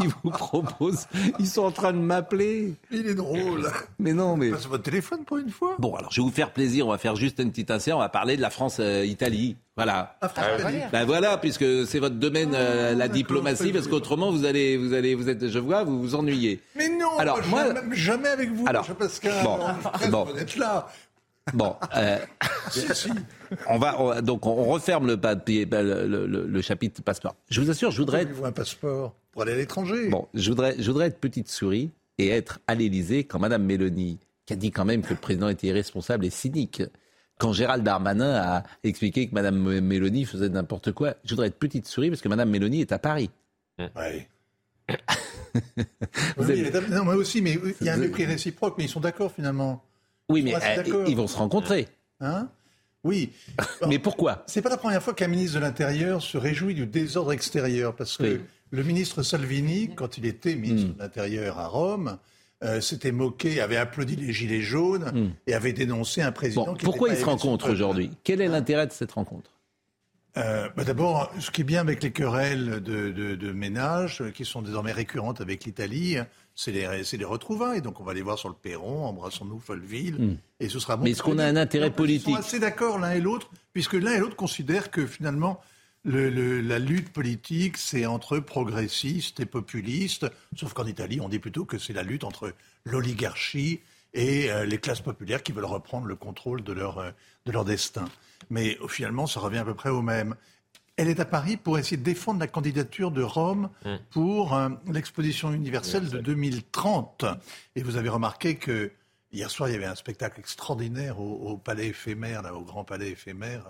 vous proposent, ils sont en train de m'appeler. Il est drôle. Mais non, mais. Passe votre téléphone pour une fois. Bon, alors je vais vous faire plaisir, on va faire juste une petite insert, on va parler de la France-Italie. Voilà. Ah, ben voilà, puisque c'est votre domaine, euh, la diplomatie, parce qu'autrement vous allez, vous allez, vous êtes, je vois, vous vous ennuyez. Mais non. Alors moi, jamais avec vous, alors, Pascal. Bon, bon. là. Bon, euh, On, va, donc on referme le, papier, le, le, chapitre passeport. Je vous assure, je voudrais être... un passeport pour aller à l'étranger? Bon, je voudrais, je voudrais être petite souris et être à l'Élysée quand Mme Mélanie, qui a dit quand même que le président était irresponsable et cynique, quand Gérald Darmanin a expliqué que Mme Mélanie faisait n'importe quoi, je voudrais être petite souris parce que Mme Mélanie est à Paris. Oui. Non, mais aussi, mais il y a un mépris réciproque, mais ils sont d'accord finalement. Oui, mais euh, ils vont se rencontrer. Hein? Oui. mais pourquoi? C'est pas la première fois qu'un ministre de l'Intérieur se réjouit du désordre extérieur, parce que le ministre Salvini, quand il était ministre hmm. de l'Intérieur à Rome, euh, s'était moqué, avait applaudi les Gilets jaunes hmm. et avait dénoncé un président bon, qui Pourquoi ils se rencontrent aujourd'hui? Quel est l'intérêt de cette rencontre? Euh, bah D'abord, ce qui est bien avec les querelles de, de, de ménage, euh, qui sont désormais récurrentes avec l'Italie, c'est les, les, retrouvailles. Donc on va les voir sur le perron, embrassons-nous, Folleville, hmm. et ce sera bon. Mais est-ce qu'on a un intérêt politique Ils sont assez d'accord l'un et l'autre, puisque l'un et l'autre considèrent que finalement le, la lutte politique, c'est entre progressistes et populistes, sauf qu'en Italie, on dit plutôt que c'est la lutte entre l'oligarchie et euh, les classes populaires qui veulent reprendre le contrôle de leur, euh, de leur destin. Mais finalement, ça revient à peu près au même. Elle est à Paris pour essayer de défendre la candidature de Rome mmh. pour euh, l'exposition universelle de 2030. Et vous avez remarqué que hier soir, il y avait un spectacle extraordinaire au, au palais éphémère, là, au grand palais éphémère,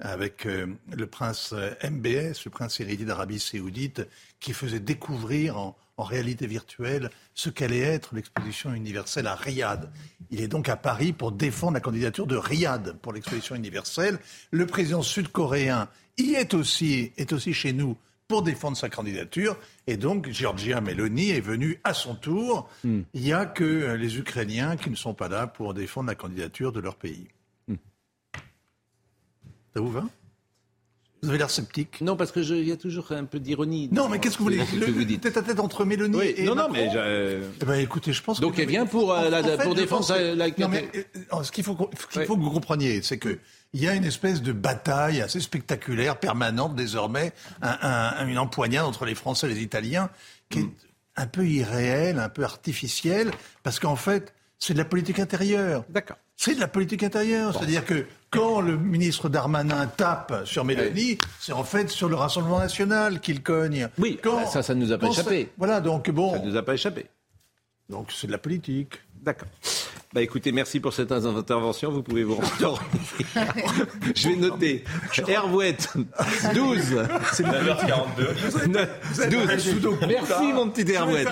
avec euh, le prince euh, MBS, le prince héritier d'Arabie saoudite, qui faisait découvrir en, réalité virtuelle ce qu'allait être l'exposition universelle à Riyad. Il est donc à Paris pour défendre la candidature de Riyad pour l'exposition universelle. Le président sud-coréen y est aussi, est aussi chez nous pour défendre sa candidature. Et donc, Giorgia Meloni est venue à son tour. Hmm. Il n'y a que euh, les Ukrainiens qui ne sont pas là pour défendre la candidature de leur pays. Ça vous va vous avez l'air sceptique. Non, parce qu'il y a toujours un peu d'ironie. Non, mais qu'est-ce que vous voulez que vous dites Tête à tête entre Mélanie et Non, non, mais... Eh ben, écoutez, je pense Donc elle vient pour, euh, la, pour défendre la... Non, mais euh, ce qu'il faut, faut que vous compreniez, c'est que il y a une espèce de bataille assez spectaculaire, permanente désormais, un, une empoignade entre les Français et les Italiens, qui est mm. un peu irréelle, un peu artificielle, parce qu'en fait, c'est de la politique intérieure. D'accord. C'est de la politique intérieure. C'est-à-dire que quand le ministre Darmanin tape sur Mélanie, c'est en fait sur le Rassemblement national qu'il cogne. Oui, quand, ça, ça ne nous a pas échappé. voilà, donc bon. Ça ne nous a pas échappé. Donc c'est de la politique. D'accord. Bah écoutez, merci pour cette intervention. Vous pouvez vous rendre. Je vais noter. Hervouette, 12. C'est 9h42. 12. Merci mon petit Hervouette.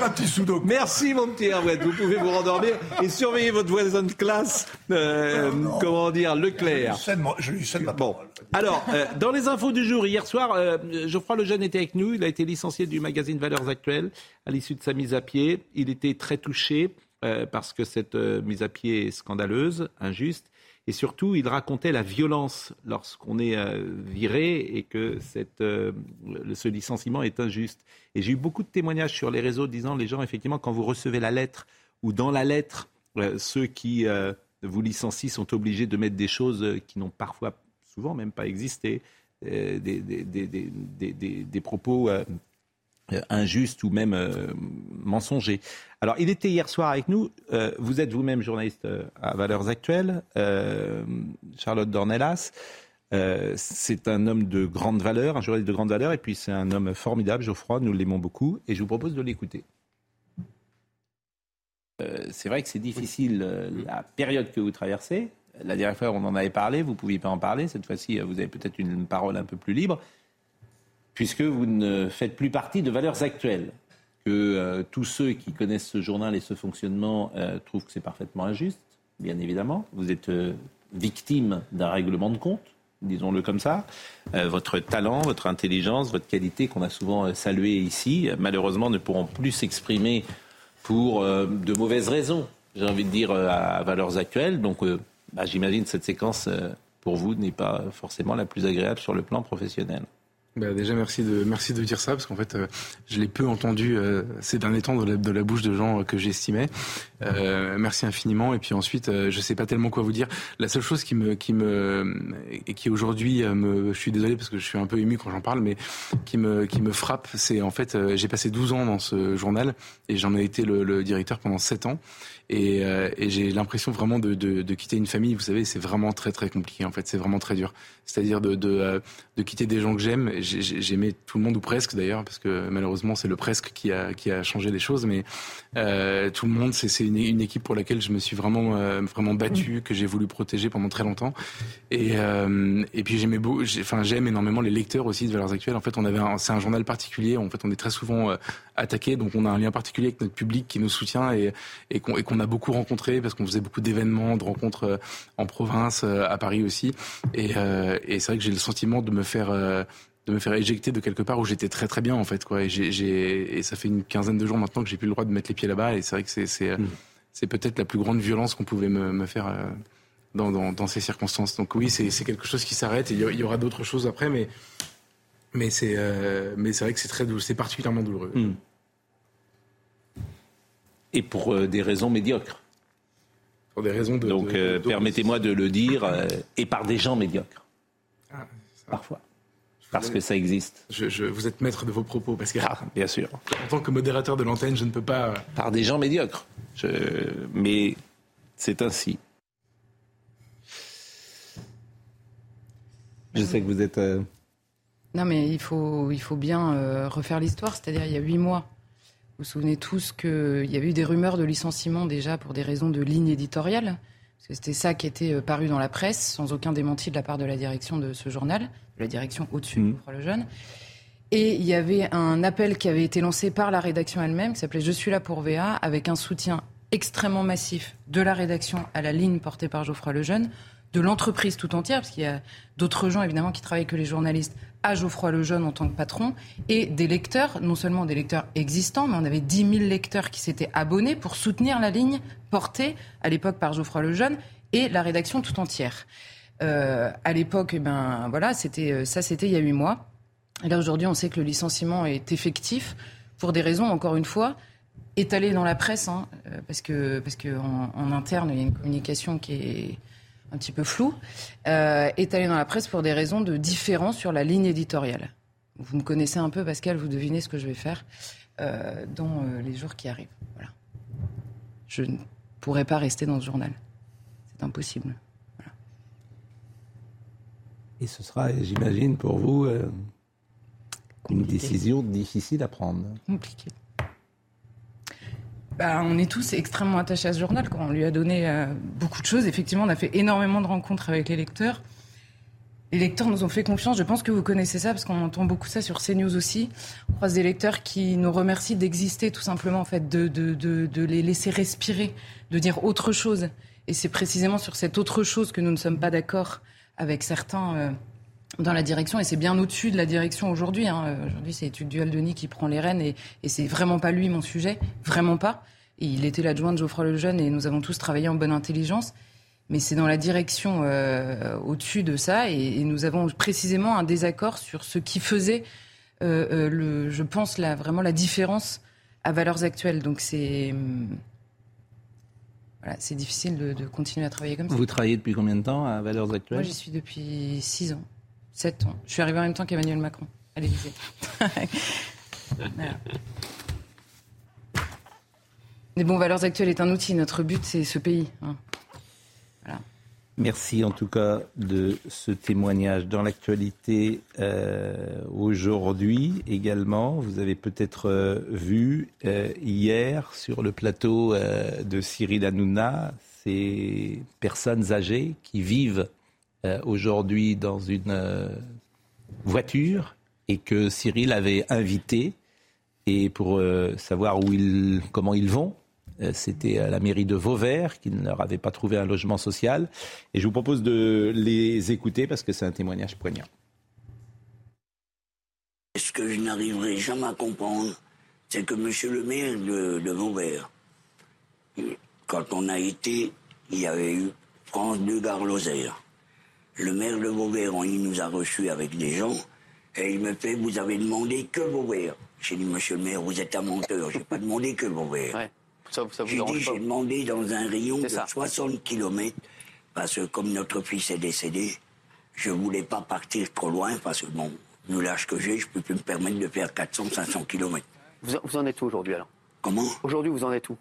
Merci mon petit Hervouette. Vous pouvez vous rendormir et surveiller votre voisin de classe, euh, comment dire, Leclerc. Je lui cède ma Bon. Alors, euh, dans les infos du jour, hier soir, euh, Geoffroy Lejeune était avec nous. Il a été licencié du magazine Valeurs Actuelles à l'issue de sa mise à pied. Il était très touché. Euh, parce que cette euh, mise à pied est scandaleuse, injuste, et surtout, il racontait la violence lorsqu'on est euh, viré et que ce licenciement est injuste. Et j'ai eu beaucoup de témoignages sur les réseaux disant les gens, effectivement, quand vous recevez la lettre ou dans la lettre, ceux qui vous licencient sont obligés de mettre des choses qui n'ont parfois, souvent même pas existé, des, propos euh, injuste ou même euh, mensonger. Alors, il était hier soir avec nous. Euh, vous êtes vous-même journaliste à Valeurs Actuelles, Charlotte Dornelas. c'est un homme de grande valeur, un journaliste de grande valeur, et puis c'est un homme formidable, Geoffroy, nous l'aimons beaucoup, et je vous propose de l'écouter. c'est vrai que c'est difficile la période que vous traversez. La dernière fois, on en avait parlé, vous ne pouviez pas en parler. Cette fois-ci, vous avez peut-être une parole un peu plus libre puisque vous ne faites plus partie de valeurs actuelles. Que euh, tous ceux qui connaissent ce journal et ce fonctionnement euh, trouvent que c'est parfaitement injuste, bien évidemment. Vous êtes euh, victime d'un règlement de compte, disons-le comme ça. votre talent, votre intelligence, votre qualité qu'on a souvent salué ici, malheureusement ne pourront plus s'exprimer pour de mauvaises raisons, j'ai envie de dire, à valeurs actuelles. Donc bah, j'imagine que cette séquence, pour vous, n'est pas forcément la plus agréable sur le plan professionnel. Bah déjà merci de merci de dire ça parce qu'en fait euh, je l'ai peu entendu euh, ces derniers temps de la, bouche de gens que j'estimais. Euh, merci infiniment et puis ensuite euh, je sais pas tellement quoi vous dire. La seule chose qui me qui me et qui aujourd'hui me je suis désolé parce que je suis un peu ému quand j'en parle mais qui me qui me frappe c'est en fait j'ai passé 12 ans dans ce journal et j'en ai été le, directeur pendant 7 ans et, euh, j'ai l'impression vraiment de, de, quitter une famille. Vous savez, c'est vraiment très très compliqué. En fait, c'est vraiment très dur. C'est-à-dire de, euh, de, quitter des gens que j'aime. J'aimais tout le monde ou presque d'ailleurs, parce que malheureusement c'est le presque qui a qui a changé les choses. Mais euh, tout le monde, c'est une, une, équipe pour laquelle je me suis vraiment euh, vraiment battu, que j'ai voulu protéger pendant très longtemps. Et euh, et puis j'aimais enfin j'aime énormément les lecteurs aussi de Valeurs Actuelles. En fait, on avait c'est un journal particulier. En fait, on est très souvent euh, attaqué, donc on a un lien particulier avec notre public qui nous soutient et et qu'on a beaucoup rencontré parce qu'on faisait beaucoup d'événements, de rencontres euh, en province, à Paris aussi. Et, et c'est vrai que j'ai le sentiment de me faire de me faire éjecter de quelque part où j'étais très très bien en fait quoi. Et, j'ai, et ça fait une quinzaine de jours maintenant que j'ai plus le droit de mettre les pieds là-bas. Et c'est vrai que c'est c'est, mm. c'est peut-être la plus grande violence qu'on pouvait me, me faire euh, dans, dans, dans, ces circonstances. Donc oui c'est, quelque chose qui s'arrête. Et il y aura d'autres choses après mais mais c'est euh, mais c'est vrai que c'est très c'est particulièrement douloureux. Mm. et pour euh, des raisons médiocres. Pour des raisons de donc permettez-moi de le dire et par des gens médiocres. Ah, parfois parce que ça existe. Je, vous êtes maître de vos propos, parce que ah, bien sûr. En tant que modérateur de l'antenne, je ne peux pas. Euh, Par des gens médiocres. Mais c'est ainsi. Je sais que vous êtes. Euh, non, mais il faut, il faut bien euh, refaire l'histoire. C'est-à-dire, il y a huit mois, vous vous souvenez tous qu'il y avait eu des rumeurs de licenciement déjà pour des raisons de ligne éditoriale. C'était ça qui était paru dans la presse, sans aucun démenti de la part de la direction de ce journal la direction au-dessus mmh. le jeune. Et il y avait un appel qui avait été lancé par la rédaction elle-même, qui s'appelait Je suis là pour VA, avec un soutien extrêmement massif de la rédaction à la ligne portée par Geoffroy Lejeune, de l'entreprise tout entière, parce qu'il y a d'autres gens évidemment qui travaillent que les journalistes, à Geoffroy Lejeune en tant que patron, et des lecteurs, non seulement des lecteurs existants, mais on avait 10 000 lecteurs qui s'étaient abonnés pour soutenir la ligne portée à l'époque par Geoffroy Lejeune et la rédaction tout entière. Euh, à l'époque, eh ben voilà, c'était euh, ça, c'était il y a huit mois. Et là aujourd'hui, on sait que le licenciement est effectif pour des raisons, encore une fois, étalées dans la presse, hein, euh, parce que parce en, interne, il y a une communication qui est un petit peu floue, euh, étalée dans la presse pour des raisons de différence sur la ligne éditoriale. Vous me connaissez un peu, Pascal, vous devinez ce que je vais faire euh, dans les jours qui arrivent. Voilà. Je ne pourrai pas rester dans ce journal. C'est impossible. Et ce sera, j'imagine, pour vous, euh, une décision difficile à prendre. Compliqué. Bah, on est tous extrêmement attachés à ce journal. Quand on lui a donné euh, beaucoup de choses, effectivement, on a fait énormément de rencontres avec les lecteurs. Les lecteurs nous ont fait confiance. Je pense que vous connaissez ça parce qu'on entend beaucoup ça sur CNews aussi. On croise des lecteurs qui nous remercient d'exister tout simplement, en fait, de les laisser respirer, de dire autre chose. Et c'est précisément sur cette autre chose que nous ne sommes pas d'accord avec certains euh, dans la direction, et c'est bien au-dessus de la direction aujourd'hui. Hein. Aujourd'hui, c'est Étude Dualdoni qui prend les rênes, et, et c'est vraiment pas lui mon sujet, vraiment pas. il était l'adjoint de Geoffroy Lejeune, et nous avons tous travaillé en bonne intelligence. Mais c'est dans la direction euh, au-dessus de ça, et, nous avons précisément un désaccord sur ce qui faisait, euh, le, je pense, la, vraiment la différence à valeurs actuelles. Donc c'est hum, c'est difficile de, continuer à travailler comme ça. Vous travaillez depuis combien de temps à Valeurs Actuelles? Moi, j'y suis depuis 6 ans, 7 ans. Je suis arrivé en même temps qu'Emmanuel Macron à l'Élysée. Mais bon, Valeurs Actuelles est un outil. Notre but, c'est ce pays. Hein. Voilà. Merci en tout cas de ce témoignage dans l'actualité euh, aujourd'hui également. Vous avez peut-être euh, vu euh, hier sur le plateau de Cyril Hanouna ces personnes âgées qui vivent aujourd'hui dans une voiture et que Cyril avait invité et pour savoir où ils, comment ils vont euh, c'était à la mairie de Vauvert qui ne leur avait pas trouvé un logement social. Et je vous propose de les écouter parce que c'est un témoignage poignant. Ce que je n'arriverai jamais à comprendre, c'est que monsieur le maire de, Vauvert, quand on a été, il y avait eu France de Gare Lozère. Le maire de Vauvert, il nous a reçus avec des gens, et il me fait, vous avez demandé que Vauvert. J'ai dit, monsieur le maire, vous êtes un menteur, j'ai pas demandé que Vauvert. J'ai dit, j'ai demandé dans un rayon de 60 km, parce que comme notre fils est décédé, je voulais pas partir trop loin, parce que bon, nous l'âge que j'ai, je peux plus me permettre de faire 400-500 km. Vous, en êtes où aujourd'hui alors? Comment? Aujourd'hui, vous en êtes où?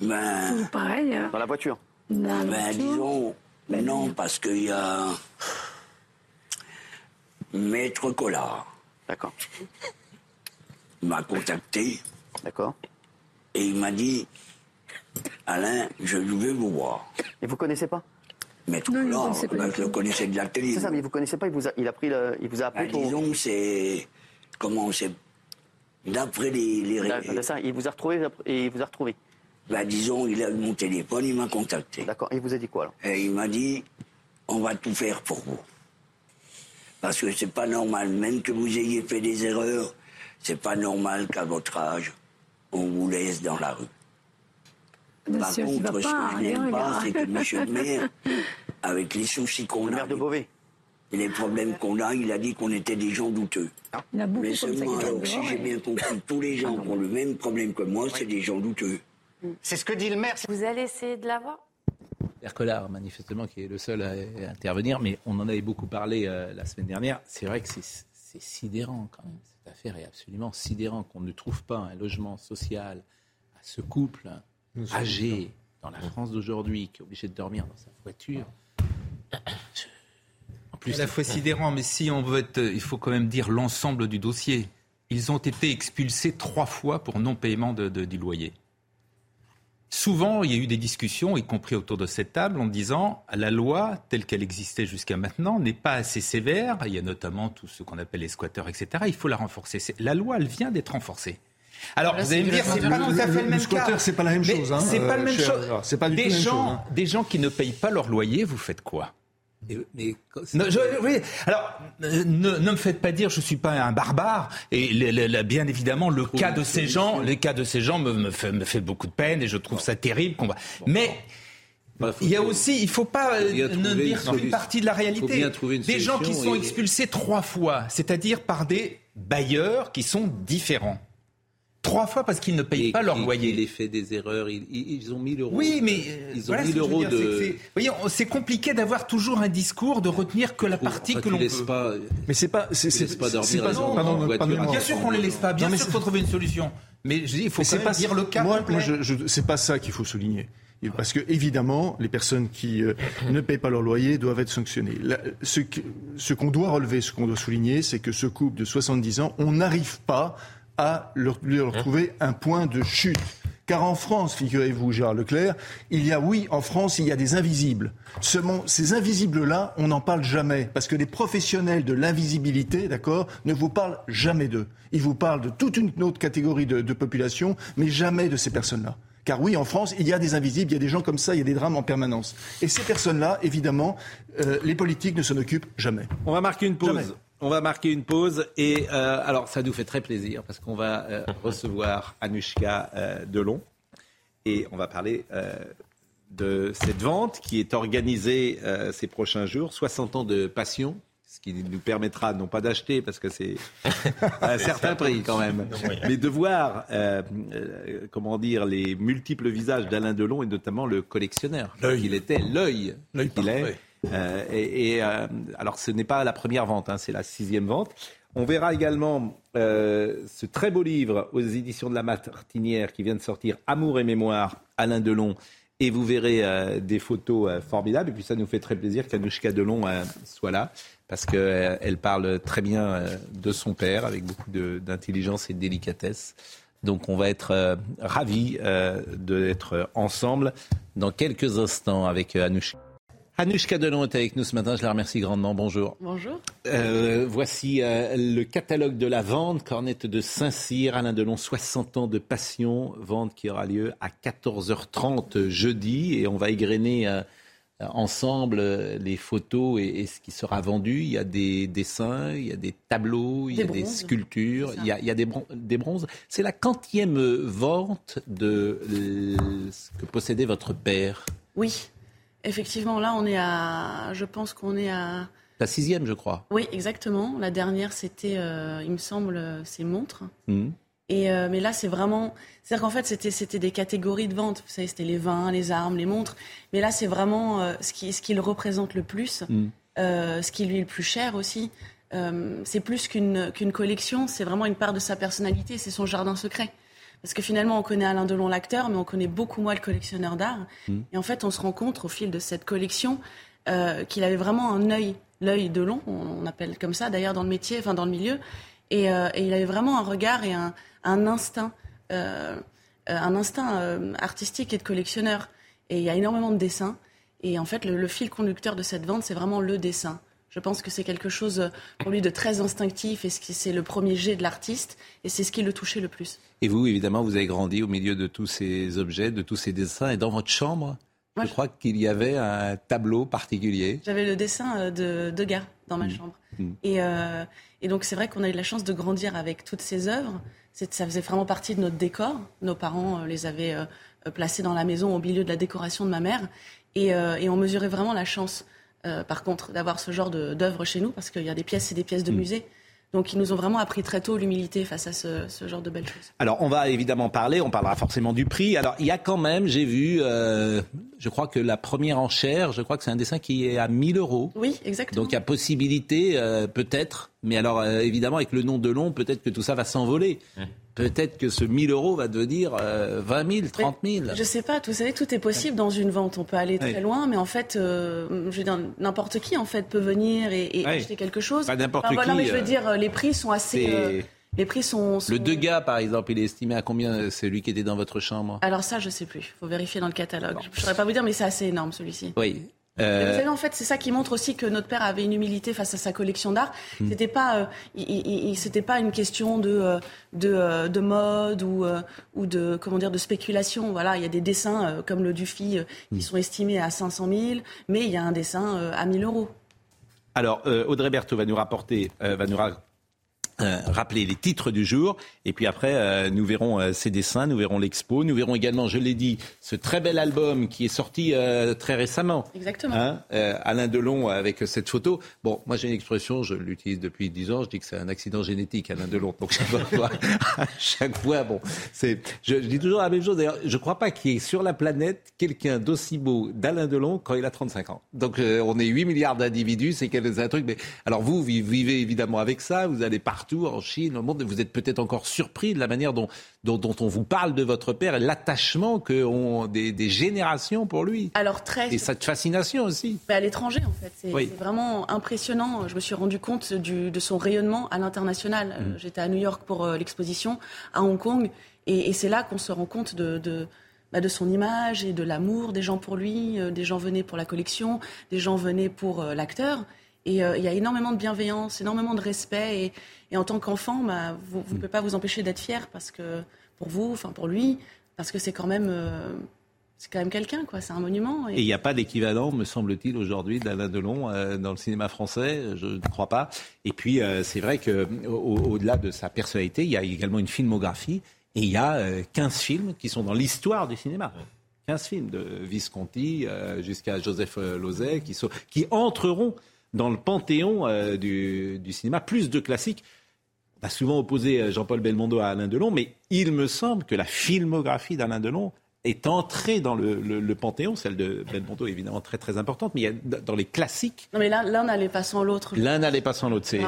Ben. Pareil. Hein. Dans la voiture? Ben, disons, non, parce qu'il y a. Maître Collard, D'accord. Il m'a contacté. D'accord. Et il m'a dit Alain, je veux vous voir. Et vous connaissez pas? Mais tout là, je le connaissais de la télé. C'est ça, mais vous connaissez pas, il vous a, il a, pris le, il vous a appelé bah, pour... Disons, c'est. Comment c'est. D'après les. les... ça, il vous a retrouvé et il vous a retrouvé bah, disons, il a eu mon téléphone, il m'a contacté. D'accord, il vous a dit quoi alors? Et il m'a dit on va tout faire pour vous. Parce que c'est pas normal, même que vous ayez fait des erreurs, c'est pas normal qu'à votre âge, on vous laisse dans la rue. Par contre, ce que je n'aime pas, c'est que M. le maire, avec les soucis qu'on a. maire de Beauvais. Et les problèmes qu'on a, il a dit qu'on était des gens douteux. Il a beaucoup Mais seulement, alors, si j'ai bien compris, tous les gens qui ont le même problème que moi, c'est des gens douteux. C'est ce que dit le maire. Vous allez essayer de l'avoir Pierre Collard, manifestement, qui est le seul à, intervenir, mais on en avait beaucoup parlé euh, la semaine dernière. C'est vrai que c'est sidérant quand même. Cette affaire est absolument sidérant qu'on ne trouve pas un logement social à ce couple âgé dans la France d'aujourd'hui qui est obligé de dormir dans sa voiture. En plus, à la fois sidérant, mais si on veut être, il faut quand même dire l'ensemble du dossier. Ils ont été expulsés trois fois pour non-paiement de, du loyer. Souvent, il y a eu des discussions, y compris autour de cette table, en disant la loi telle qu'elle existait jusqu'à maintenant n'est pas assez sévère. Il y a notamment tout ce qu'on appelle les squatteurs, etc. Il faut la renforcer. La loi, elle vient d'être renforcée. Alors, vous allez me dire, c'est pas tout à fait le, même cas. C'est pas la même chose. Hein, c'est pas la euh, même chose. Des même gens, chose. Hein. Des gens qui ne payent pas leur loyer, vous faites quoi? Mais, oui, alors ne, ne, me faites pas dire je suis pas un barbare et bien évidemment le cas de ces gens, les cas de ces gens me, me, fait, me fait beaucoup de peine et je trouve ça terrible. qu'on va... Mais il y a aussi, il faut pas euh, ne dire une partie de la réalité. Des gens qui sont expulsés trois fois, c'est-à-dire par des bailleurs qui sont différents. Trois fois parce qu'ils ne payent pas leur loyer. Il fait des erreurs, ils, ils, ont 1000 euros. Oui, mais ils ont voilà 1000 euros de. Vous voyez, c'est compliqué d'avoir toujours un discours, de retenir que la partie enfin, que l'on veut. Pas, mais c'est pas, c'est pas dormir pas, non, non, non, Bien sûr qu'on les laisse pas, bien sûr qu'il faut trouver une solution. Mais je dis, il faut quand même pas dire le cas. Moi, moi je, je, c'est pas ça qu'il faut souligner. Parce que évidemment, les personnes qui euh, ne payent pas leur loyer doivent être sanctionnées. La, ce, ce qu'on doit relever, ce qu'on doit souligner, c'est que ce couple de 70 ans, on n'arrive pas à leur, leur trouver un point de chute. Car en France, figurez-vous, Gérard Leclerc, il y a, oui, en France, il y a des invisibles. Seulement, ces invisibles-là, on n'en parle jamais. Parce que les professionnels de l'invisibilité, d'accord, ne vous parlent jamais d'eux. Ils vous parlent de toute une autre catégorie de, de population, mais jamais de ces personnes-là. Car oui, en France, il y a des invisibles, il y a des gens comme ça, il y a des drames en permanence. Et ces personnes-là, évidemment, euh, les politiques ne s'en occupent jamais. On va marquer une pause. Jamais. On va marquer une pause et euh, alors ça nous fait très plaisir parce qu'on va euh, recevoir Anushka euh, Delon et on va parler de cette vente qui est organisée ces prochains jours, 60 ans de passion, ce qui nous permettra non pas d'acheter parce que c'est à un certain prix quand même, mais de voir comment dire les multiples visages d'Alain Delon et notamment le collectionneur. Il était l'œil qu'il est. Euh, et, euh, alors, ce n'est pas la première vente, hein, c'est la sixième vente. On verra également euh, ce très beau livre aux éditions de la Martinière qui vient de sortir, Amour et mémoire, Alain Delon. Et vous verrez euh, des photos euh, formidables. Et puis ça nous fait très plaisir qu'Anouchka Delon soit là, parce qu'elle parle très bien de son père, avec beaucoup d'intelligence et de délicatesse. Donc on va être ravis d'être ensemble dans quelques instants avec Anouchka. Anouchka Delon est avec nous ce matin, je la remercie grandement. Bonjour. Bonjour. Euh, voici euh, le catalogue de la vente, Cornette de Saint-Cyr, Alain Delon, 60 ans de passion, vente qui aura lieu à 14h30 jeudi et on va égrener euh, ensemble les photos et, et, ce qui sera vendu. Il y a des dessins, il y a des tableaux, il y a des sculptures, il y a, il y a des, bron des, bronzes. C'est la quantième vente de ce que possédait votre père. Oui. Effectivement, là, on est à. Je pense qu'on est à. La sixième, je crois. Oui, exactement. La dernière, c'était, euh, il me semble, c'est montres. Mmh. Et euh, mais là, c'est vraiment. C'est-à-dire qu'en fait, c'était, c'était des catégories de vente. Vous savez, c'était les vins, les armes, les montres. Mais là, c'est vraiment euh, ce, qui, ce qui le représente le plus, mmh. ce qui lui est le plus cher aussi. c'est plus qu'une, qu'une collection, c'est vraiment une part de sa personnalité, c'est son jardin secret. Parce que finalement, on connaît Alain Delon, l'acteur, mais on connaît beaucoup moins le collectionneur d'art. Mmh. Et en fait, on se rend compte au fil de cette collection euh, qu'il avait vraiment un œil, l'œil Delon, on, on appelle comme ça d'ailleurs dans le métier, enfin dans le milieu. Et, il avait vraiment un regard et un, instinct, un instinct artistique et de collectionneur. Et il y a énormément de dessins. Et en fait, le fil conducteur de cette vente, c'est vraiment le dessin. Je pense que c'est quelque chose euh, pour lui de très instinctif et c'est le premier jet de l'artiste et c'est ce qui le touchait le plus. Et vous, évidemment, vous avez grandi au milieu de tous ces objets, de tous ces dessins et dans votre chambre, je crois qu'il y avait un tableau particulier. J'avais le dessin euh, de Degas dans ma mmh. chambre. Mmh. Et, euh, et, donc c'est vrai qu'on a eu la chance de grandir avec toutes ces œuvres. Ça faisait vraiment partie de notre décor. Nos parents les avaient placés dans la maison au milieu de la décoration de ma mère. Et, et on mesurait vraiment la chance euh, par contre, d'avoir ce genre d'œuvre chez nous, parce qu'il y a des pièces et des pièces de mm. musée. Donc ils nous ont vraiment appris très tôt l'humilité face à ce, genre de belles choses. Alors on va évidemment parler, on parlera forcément du prix. Alors il y a quand même, j'ai vu, euh, je crois que la première enchère, je crois que c'est un dessin qui est à 1000 euros. Oui, exactement. Donc il y a possibilité, euh, peut-être, mais alors évidemment avec le nom de long, peut-être que tout ça va s'envoler peut-être que ce 1000 euros va devenir 20 000, 30 000. Je sais pas, vous savez, tout est possible dans une vente. On peut aller très loin, mais en fait, euh, je n'importe qui en fait peut venir et, acheter quelque chose. Pas n'importe qui. mais je veux euh, dire, les prix sont assez. Euh, les prix sont, Le Degas, par exemple, il est estimé à combien celui qui était dans votre chambre? Alors ça, je sais plus. Il faut vérifier dans le catalogue. Je ne saurais pas vous dire, mais c'est assez énorme celui-ci. Oui. Euh, vous savez, en fait, c'est ça qui montre aussi que notre père avait une humilité face à sa collection d'art. Hmm. C'était pas, euh, c'était pas une question de euh, de, de, mode ou ou de comment dire de spéculation. Voilà, il y a des dessins comme le Dufy qui hmm. sont estimés à 500 000, mais il y a un dessin à 1000 euros. Alors, Audrey Berthaud va nous rapporter, va nous euh, rappeler les titres du jour. Et puis après, euh, nous verrons euh, ces dessins, nous verrons l'expo, nous verrons également, je l'ai dit, ce très bel album qui est sorti très récemment. Exactement. Hein, Alain Delon avec cette photo. Bon, moi j'ai une expression, je l'utilise depuis dix ans, je dis que c'est un accident génétique, Alain Delon. Donc chaque fois, chaque fois bon, c'est, je, dis toujours la même chose. D'ailleurs, je ne crois pas qu'il y ait sur la planète quelqu'un d'aussi beau d'Alain Delon quand il a 35 ans. Donc on est 8 milliards d'individus, c'est un truc. Mais alors vous, vous vivez évidemment avec ça, vous allez partout en Chine, au monde. Vous êtes peut-être encore surpris de la manière dont, dont, on vous parle de votre père et l'attachement que ont des, des, générations pour lui. Alors très. Et cette fascination aussi. à l'étranger, en fait. C'est vraiment impressionnant. Je me suis rendu compte du, de son rayonnement à l'international. Mm. Euh, j'étais à New York pour euh, l'exposition, à Hong Kong. Et, c'est là qu'on se rend compte de, de bah, de son image et de l'amour des gens pour lui. Euh, des gens venaient pour la collection, des gens venaient pour l'acteur. Et il y a énormément de bienveillance, énormément de respect. Et, en tant qu'enfant, bah, vous, ne pouvez pas vous empêcher d'être fier parce que pour vous, enfin pour lui, parce que c'est quand même. Euh, c'est quand même quelqu'un, quoi. C'est un monument. Et il n'y a pas d'équivalent, me semble-t-il, aujourd'hui d'Alain Delon euh, dans le cinéma français. Je ne crois pas. Et puis, euh, c'est vrai qu'au-delà de sa personnalité, il y a également une filmographie. Et il y a 15 films qui sont dans l'histoire du cinéma. 15 films, de Visconti jusqu'à Joseph Lozay, qui, sont, qui entreront dans le panthéon du, du, cinéma. Plus de classiques. On a souvent opposé euh, Jean-Paul Belmondo à Alain Delon, mais il me semble que la filmographie d'Alain Delon est entrée dans le, panthéon, celle de Belmondo est évidemment très très importante, mais il y a dans les classiques. Non mais l'un n'allait pas sans l'autre. L'un n'allait pas sans l'autre, c'est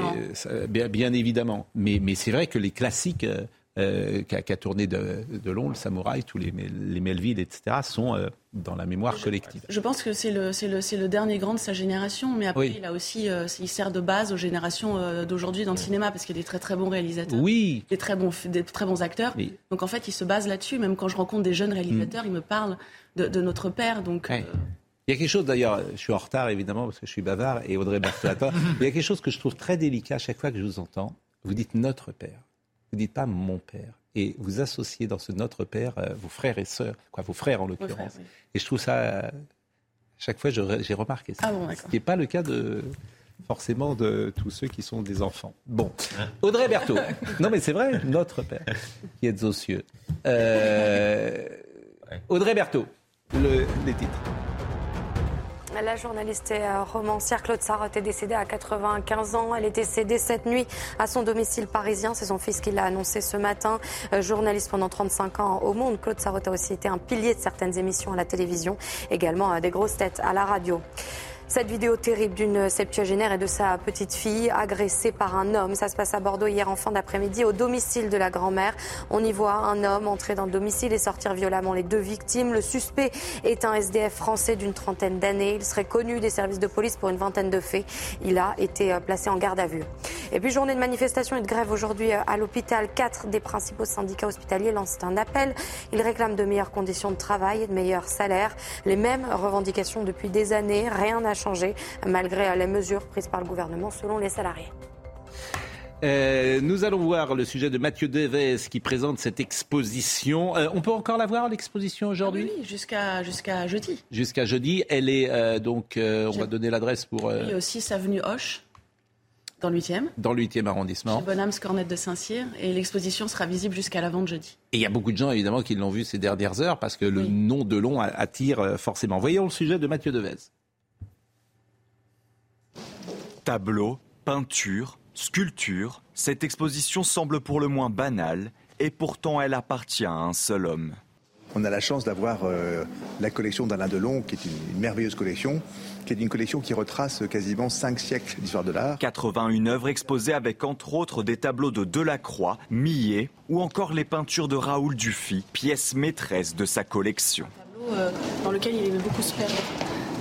bien, bien, évidemment. Mais, mais c'est vrai que les classiques euh, euh, qui, a, tourné de, de, long, le Samouraï, tous les, les Melville, etc., sont euh, dans la mémoire collective. Je pense que c'est le, le, le, dernier grand de sa génération, mais après, il a aussi, euh, il sert de base aux générations d'aujourd'hui dans le cinéma, parce qu'il y a des très très bons réalisateurs, oui. des, très bons, des très bons acteurs. Donc en fait, il se base là-dessus. Même quand je rencontre des jeunes réalisateurs, mm. ils me parlent de, de notre père. Donc. Il y a quelque chose d'ailleurs, je suis en retard évidemment parce que je suis bavard et Audrey Barthelata. il y a quelque chose que je trouve très délicat à chaque fois que je vous entends. Vous dites notre père. Vous dites pas mon père. Et vous associez dans ce notre père euh, vos frères et sœurs, quoi, vos frères en l'occurrence. Et je trouve ça, chaque fois, j'ai remarqué ça. Ah ce qui n'est pas le cas de forcément de tous ceux qui sont des enfants. Bon, Audrey Berthaud. non mais c'est vrai, notre père, qui est aux cieux. Euh, Audrey Berthaud, le, les titres. La journaliste et euh, romancière Claude Sarraute est décédée à 95 ans. Elle est décédée cette nuit à son domicile parisien. C'est son fils qui l'a annoncé ce matin. Euh, journaliste pendant 35 ans au monde, Claude Sarraute a aussi été un pilier de certaines émissions à la télévision, également euh, des grosses têtes à la radio. Cette vidéo terrible d'une septuagénaire et de sa petite fille agressée par un homme. Ça se passe à Bordeaux hier en fin d'après-midi au domicile de la grand-mère. On y voit un homme entrer dans le domicile et sortir violemment les deux victimes. Le suspect est un SDF français d'une trentaine d'années. Il serait connu des services de police pour une vingtaine de faits. Il a été euh, placé en garde à vue. Et puis journée de manifestation et de grève aujourd'hui euh, à l'hôpital. Quatre des principaux syndicats hospitaliers lancent un appel. Ils réclament de meilleures conditions de travail et de meilleurs salaires. Les mêmes revendications depuis des années. Rien n'a changé malgré les mesures prises par le gouvernement selon les salariés. Euh, nous allons voir le sujet de Mathieu Deves qui présente cette exposition. Euh, on peut encore la voir, l'exposition aujourd'hui? Ah Oui, jusqu'à jusqu'à jeudi. Jusqu'à jeudi. Elle est euh, donc, on va donner l'adresse pour. Oui, aussi avenue Hoche. Dans le 8e. Dans le 8e arrondissement. Chez Bonhams Cornette de Saint-Cyr. Et l'exposition sera visible jusqu'à la vente jeudi. Et il y a beaucoup de gens, évidemment, qui l'ont vu ces dernières heures parce que le nom de long attire forcément. Voyons le sujet de Mathieu Devez. Tableau, peinture, sculpture, cette exposition semble pour le moins banale et pourtant elle appartient à un seul homme. On a la chance d'avoir euh, la collection d'Alain Delon, qui est une, merveilleuse collection, qui est une collection qui retrace quasiment cinq siècles d'histoire de l'art. 81 œuvres exposées avec entre autres des tableaux de Delacroix, Millet ou encore les peintures de Raoul Dufy, pièce maîtresse de sa collection. Euh, dans lequel il aimait beaucoup se perdre.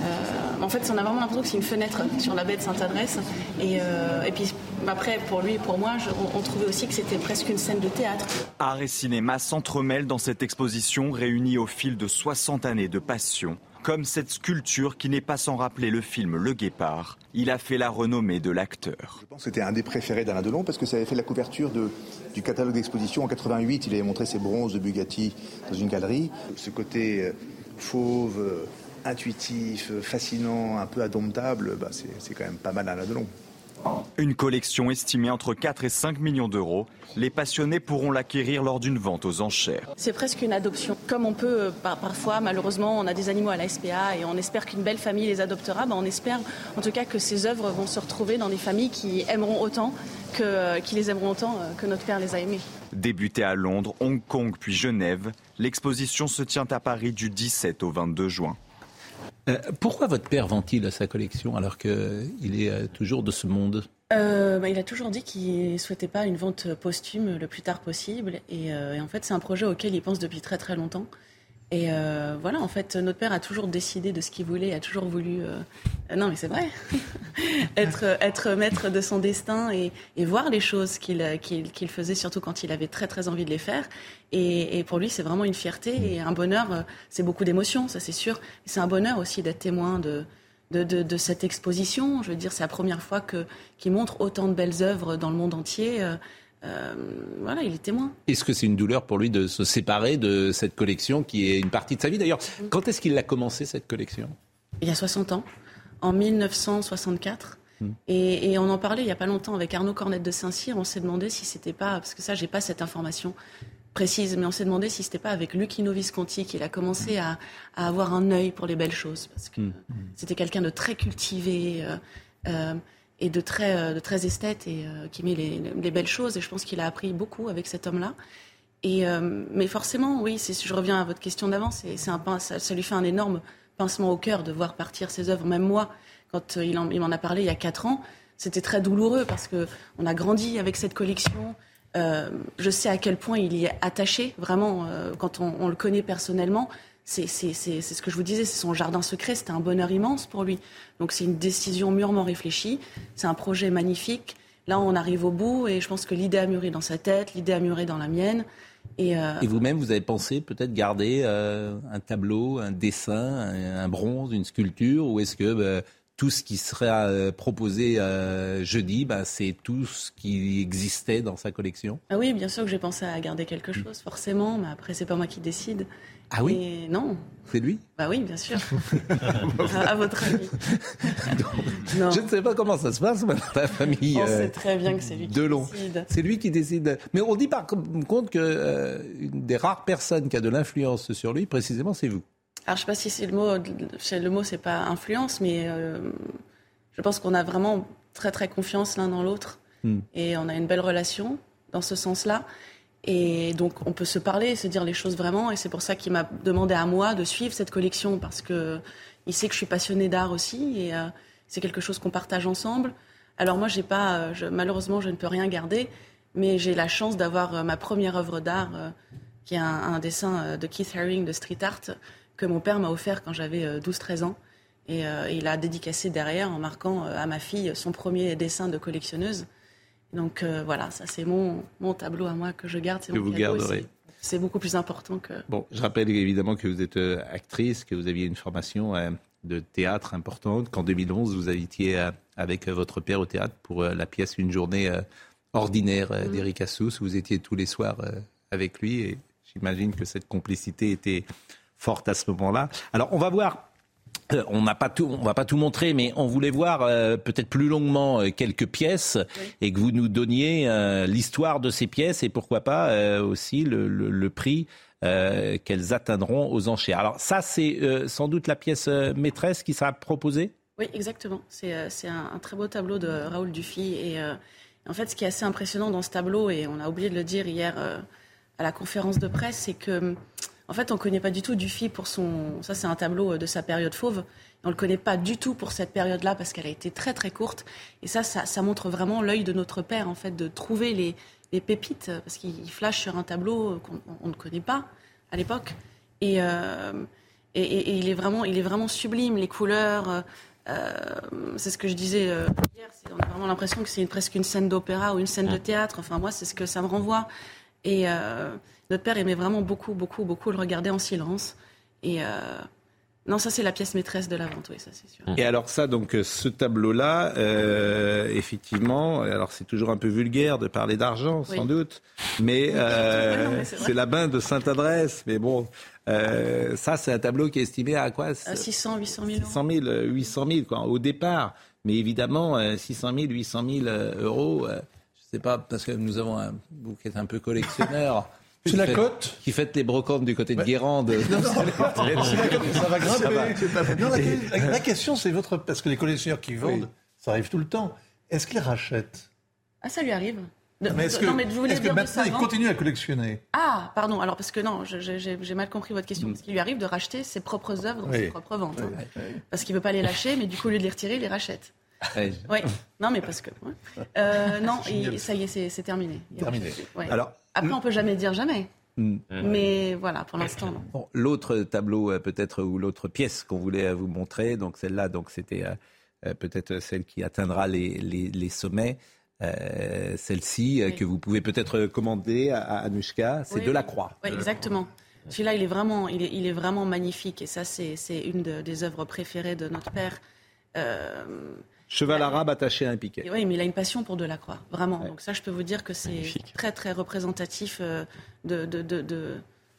Euh, en fait, on a vraiment l'impression que c'est une fenêtre sur la baie de Sainte-Adresse. Et, euh, et, puis après, pour lui et pour moi, on, trouvait aussi que c'était presque une scène de théâtre. Art et cinéma s'entremêlent dans cette exposition réunie au fil de 60 années de passion. Comme cette sculpture qui n'est pas sans rappeler le film Le Guépard. Il a fait la renommée de l'acteur. Je pense que c'était un des préférés d'Alain Delon parce que ça avait fait la couverture de, du catalogue d'exposition en 88. Il avait montré ses bronzes de Bugatti dans une galerie. Ce côté euh, fauve, intuitif, fascinant, un peu indomptable, bah c'est quand même pas mal à la Delon. Une collection estimée entre 4 et 5 millions d'euros. Les passionnés pourront l'acquérir lors d'une vente aux enchères. C'est presque une adoption. Comme on peut, euh, parfois, malheureusement, on a des animaux à la SPA et on espère qu'une belle famille les adoptera. Bah, on espère en tout cas que ces œuvres vont se retrouver dans des familles qui aimeront autant, que, euh, qui les aimeront autant euh, que notre père les a aimés. Débutée à Londres, Hong Kong puis Genève, l'exposition se tient à Paris du 17 au 22 juin. Euh, pourquoi votre père vend-il sa collection alors qu'il est euh, toujours de ce monde? Euh, bah, il a toujours dit qu'il souhaitait pas une vente posthume le plus tard possible. et en fait, c'est un projet auquel il pense depuis très très longtemps. Et euh, voilà, en fait, notre père a toujours décidé de ce qu'il voulait, a toujours voulu. Euh, non, mais c'est vrai. être, être maître de son destin et, et voir les choses qu'il qu'il faisait, surtout quand il avait très, très envie de les faire. Et, et pour lui, c'est vraiment une fierté et un bonheur. Euh, c'est beaucoup d'émotions, ça c'est sûr. C'est un bonheur aussi d'être témoin de, de, de, de, cette exposition. Je veux dire, c'est la première fois qu'il montre autant de belles œuvres dans le monde entier. Euh, voilà, il est témoin. Est-ce que c'est une douleur pour lui de se séparer de cette collection qui est une partie de sa vie? D'ailleurs, quand est-ce qu'il a commencé cette collection? Il y a 60 ans, en 1964. Mm. Et, on en parlait il n'y a pas longtemps avec Arnaud Cornette de Saint-Cyr. On s'est demandé si c'était pas, parce que ça, j'ai pas cette information précise, mais on s'est demandé si c'était pas avec Lucchino Visconti qu'il a commencé à, avoir un œil pour les belles choses, parce que mm. c'était quelqu'un de très cultivé. Euh, euh, et de très, euh, esthète et euh, qui met les, belles choses. Et je pense qu'il a appris beaucoup avec cet homme-là. Et, euh, mais forcément, oui, si je reviens à votre question d'avant, c'est, un, ça, ça, lui fait un énorme pincement au cœur de voir partir ses œuvres. Même moi, quand il, m'en a parlé il y a quatre ans, c'était très douloureux parce que on a grandi avec cette collection. Je sais à quel point il y est attaché, vraiment, quand on, le connaît personnellement c'est ce que je vous disais, c'est son jardin secret, c'était un bonheur immense pour lui. Donc c'est une décision mûrement réfléchie, c'est un projet magnifique. Là, on arrive au bout et je pense que l'idée a mûri dans sa tête, l'idée a mûri dans la mienne. Et, euh, vous-même, vous avez pensé peut-être garder euh, un tableau, un dessin, un, bronze, une sculpture, ou est-ce que bah, tout ce qui sera euh, proposé jeudi, bah, c'est tout ce qui existait dans sa collection? Ah Oui, bien sûr que j'ai pensé à garder quelque chose, forcément, mais après, c'est pas moi qui décide. Ah oui Non. C'est lui Bah oui, bien sûr. à, votre avis. Je ne sais pas comment ça se passe dans la famille. On sait euh, très bien que c'est lui qui décide. C'est lui qui décide. Mais on dit par contre que euh, une des rares personnes qui a de l'influence sur lui, précisément, c'est vous. Alors je ne sais pas si c'est le mot. Le mot, c'est pas influence, mais euh, je pense qu'on a vraiment très très confiance l'un dans l'autre hmm. et on a une belle relation dans ce sens-là. Et donc, on peut se parler, se dire les choses vraiment. Et c'est pour ça qu'il m'a demandé à moi de suivre cette collection parce que il sait que je suis passionnée d'art aussi et c'est quelque chose qu'on partage ensemble. Alors moi, j'ai pas, malheureusement, je ne peux rien garder, mais j'ai la chance d'avoir ma première œuvre d'art, qui est un, dessin de Keith Haring de street art que mon père m'a offert quand j'avais 12-13 ans. Et, il a dédicacé derrière en marquant à ma fille son premier dessin de collectionneuse. Donc voilà, ça c'est mon, mon tableau à moi que je garde. Que vous garderez c'est beaucoup plus important que. Bon, je rappelle évidemment que vous êtes euh, actrice, que vous aviez une formation euh, de théâtre importante, qu'en 2011 vous habitiez euh, avec votre père au théâtre pour la pièce Une journée ordinaire mm. d'Eric Assous. Vous étiez tous les soirs avec lui et j'imagine que cette complicité était forte à ce moment-là. Alors on va voir euh, on n'a pas tout, on va pas tout montrer, mais on voulait voir euh, peut-être plus longuement euh, quelques pièces et que vous nous donniez l'histoire de ces pièces et pourquoi pas aussi le, prix qu'elles atteindront aux enchères. Alors ça, c'est sans doute la pièce maîtresse qui sera proposée? Oui, exactement. C'est un, un, très beau tableau de Raoul Dufy et en fait, ce qui est assez impressionnant dans ce tableau et on a oublié de le dire hier à la conférence de presse, c'est que en fait, on ne connaît pas du tout Dufy pour son. Ça, c'est un tableau euh, de sa période fauve. on ne le connaît pas du tout pour cette période-là parce qu'elle a été très très courte. Et ça, ça, montre vraiment l'œil de notre père, en fait, de trouver les, pépites parce qu'il flash sur un tableau qu'on ne connaît pas à l'époque. Euh, et, et, il, est vraiment, il est vraiment sublime, les couleurs. Euh, c'est ce que je disais hier. On a vraiment l'impression que c'est presque une scène d'opéra ou une scène de théâtre. Enfin, moi, c'est ce que ça me renvoie. Et notre père aimait vraiment beaucoup, beaucoup, beaucoup le regarder en silence. Et euh, non, ça c'est la pièce maîtresse de la vente, oui, ça c'est sûr. Et alors ça, donc ce tableau-là, euh, effectivement, alors c'est toujours un peu vulgaire de parler d'argent, sans doute, mais, euh, c'est la bain de Sainte-Adresse. Mais bon, ça c'est un tableau qui est estimé à quoi 600, 800 000 600 000, 800 000 quoi, au départ. Mais évidemment, 600 000, 800 000 euros, ne sais pas, parce que nous avons un, vous qui êtes un peu collectionneur. C'est la cote Qui fait les brocantes du côté de Guérande. Non, non, ça va grimper. la, question, c'est votre. Parce que les collectionneurs qui vendent, ça arrive tout le temps. Est-ce qu'ils rachètent? Ah, ça lui arrive. mais est-ce que, non, mais vous que maintenant il continue à collectionner? Ah, pardon. Alors parce que non, j'ai mal compris votre question. Mm. Parce qu'il lui arrive de racheter ses propres œuvres dans ses propres ventes. Hein. Parce qu'il veut pas les lâcher, mais du coup, au lieu de les retirer, il les rachète. Oui. Non, mais parce que. Euh, non, ça y est, c'est terminé. Terminé. Alors, Après, on peut jamais dire jamais. Hmm. Mais voilà, pour l'instant. l'autre tableau, euh, peut-être, ou l'autre pièce qu'on voulait euh, vous montrer, donc celle-là, donc c'était peut-être celle qui atteindra les, les, sommets. Celle-ci, que vous pouvez peut-être commander à, Anushka, c'est de la croix. Oui, exactement. Celui-là, il est vraiment, il est, il est vraiment magnifique. Et ça, c'est une des œuvres préférées de notre père. Cheval arabe attaché à un piquet. Oui, mais il a une passion pour Delacroix, vraiment. Donc ça, je peux vous dire que c'est très, très représentatif euh, de, de, de,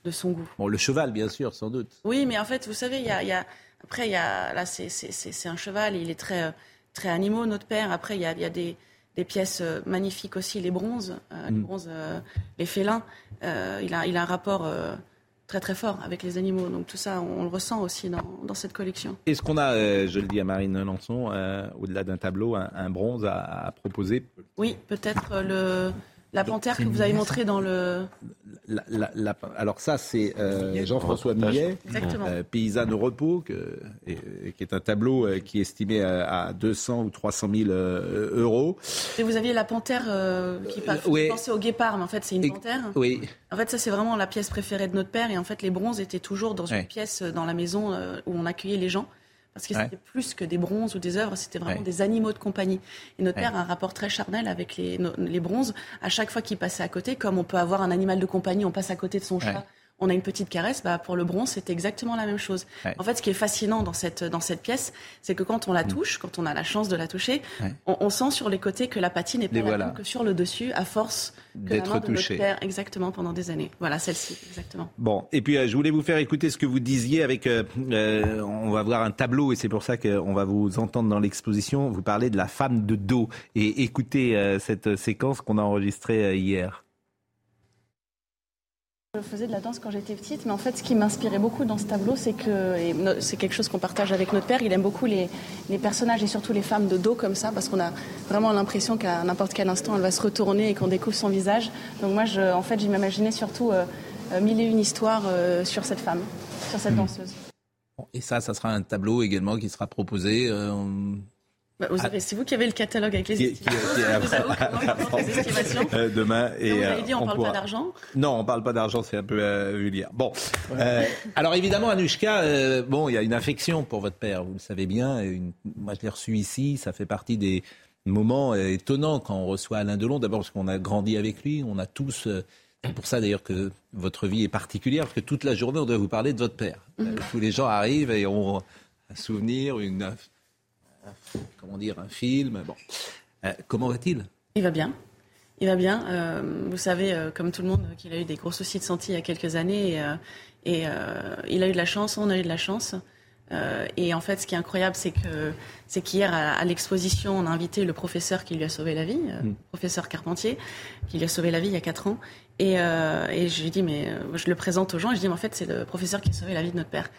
de, son goût. Bon, le cheval, bien sûr, sans doute. Oui, mais en fait, vous savez, il y a, y a, après, il y a, là, c'est un cheval, il est très, très animaux, notre père. Après, il y a, y a des, des, pièces euh, magnifiques aussi, les bronzes, euh, les, mm. bronzes les félins. il, a, il a un rapport très très fort avec les animaux. Donc tout ça, on, le ressent aussi dans, dans cette collection. Est-ce qu'on a, euh, je le dis à Marine Lançon, euh, au-delà d'un tableau, un, bronze à, à, proposer Oui, peut-être le, la panthère que vous avez montrée dans le. alors ça, c'est euh, Jean-François Millet, euh, paysanne au repos, et, qui est un tableau euh, qui est estimé à, 200 ou 300 000 euros. Et vous aviez la panthère qui oui. pensait au guépard, mais en fait c'est une panthère. Oui. En fait, ça c'est vraiment la pièce préférée de notre père, et en fait les bronzes étaient toujours dans une pièce dans la maison où on accueillait les gens parce que c'était plus que des bronzes ou des œuvres, c'était vraiment des animaux de compagnie. Et notre père a un rapport très charnel avec les, les bronzes. À chaque fois qu'il passait à côté, comme on peut avoir un animal de compagnie, on passe à côté de son chat on a une petite caresse, bah, pour le bronze, c'est exactement la même chose. En fait, ce qui est fascinant dans cette, dans cette pièce, c'est que quand on la mm. touche, quand on a la chance de la toucher, on, sent sur les côtés que la patine n'est pas la même que sur le dessus, à force d'être touché. exactement, pendant des années. Voilà, celle-ci, exactement. Bon, et puis euh, je voulais vous faire écouter ce que vous disiez avec, euh, euh, on va voir un tableau, et c'est pour ça qu'on va vous entendre dans l'exposition, vous parlez de la femme de dos. Et écoutez cette séquence qu'on a enregistrée hier. Je faisais de la danse quand j'étais petite, mais en fait, ce qui m'inspirait beaucoup dans ce tableau, c'est que, et c'est quelque chose qu'on partage avec notre père, il aime beaucoup les, personnages et surtout les femmes de dos comme ça, parce qu'on a vraiment l'impression qu'à n'importe quel instant, elle va se retourner et qu'on découvre son visage. Donc moi, je, en fait, j'imaginais surtout euh, euh, mille et une histoires euh, sur cette femme, sur cette hmm. danseuse. Et ça, ça sera un tableau également qui sera proposé. Euh, bah, c'est vous qui avez le catalogue avec les estimations. Euh, demain. Et, vous avez dit, on ne parle pas d'argent Non, on ne parle pas d'argent, c'est un peu euh, vulgaire. Bon. alors évidemment, Anushka, bon, il y a une affection pour votre père, vous le savez bien. Une... Moi, je l'ai reçu ici, ça fait partie des moments étonnants quand on reçoit Alain Delon. D'abord parce qu'on a grandi avec lui, on a tous c'est pour ça d'ailleurs que votre vie est particulière, parce que toute la journée, on doit vous parler de votre père. Mhm. Euh, tous les gens arrivent et ont un souvenir, une, un, comment dire, un film. Bon. Euh, comment va-t-il? Il va bien. Il va bien. Euh, vous savez, comme tout le monde, qu'il a eu des gros soucis de santé il y a quelques années. Et il a eu de la chance, on a eu de la chance. Euh, et en fait, ce qui est incroyable, c'est que c'est qu'hier à, l'exposition, on a invité le professeur qui lui a sauvé la vie, euh, mm. professeur Carpentier, qui lui a sauvé la vie il y a quatre ans. Et, euh, et je lui dis, mais je le présente aux gens, et je dis, mais en fait, c'est le professeur qui a sauvé la vie de notre père.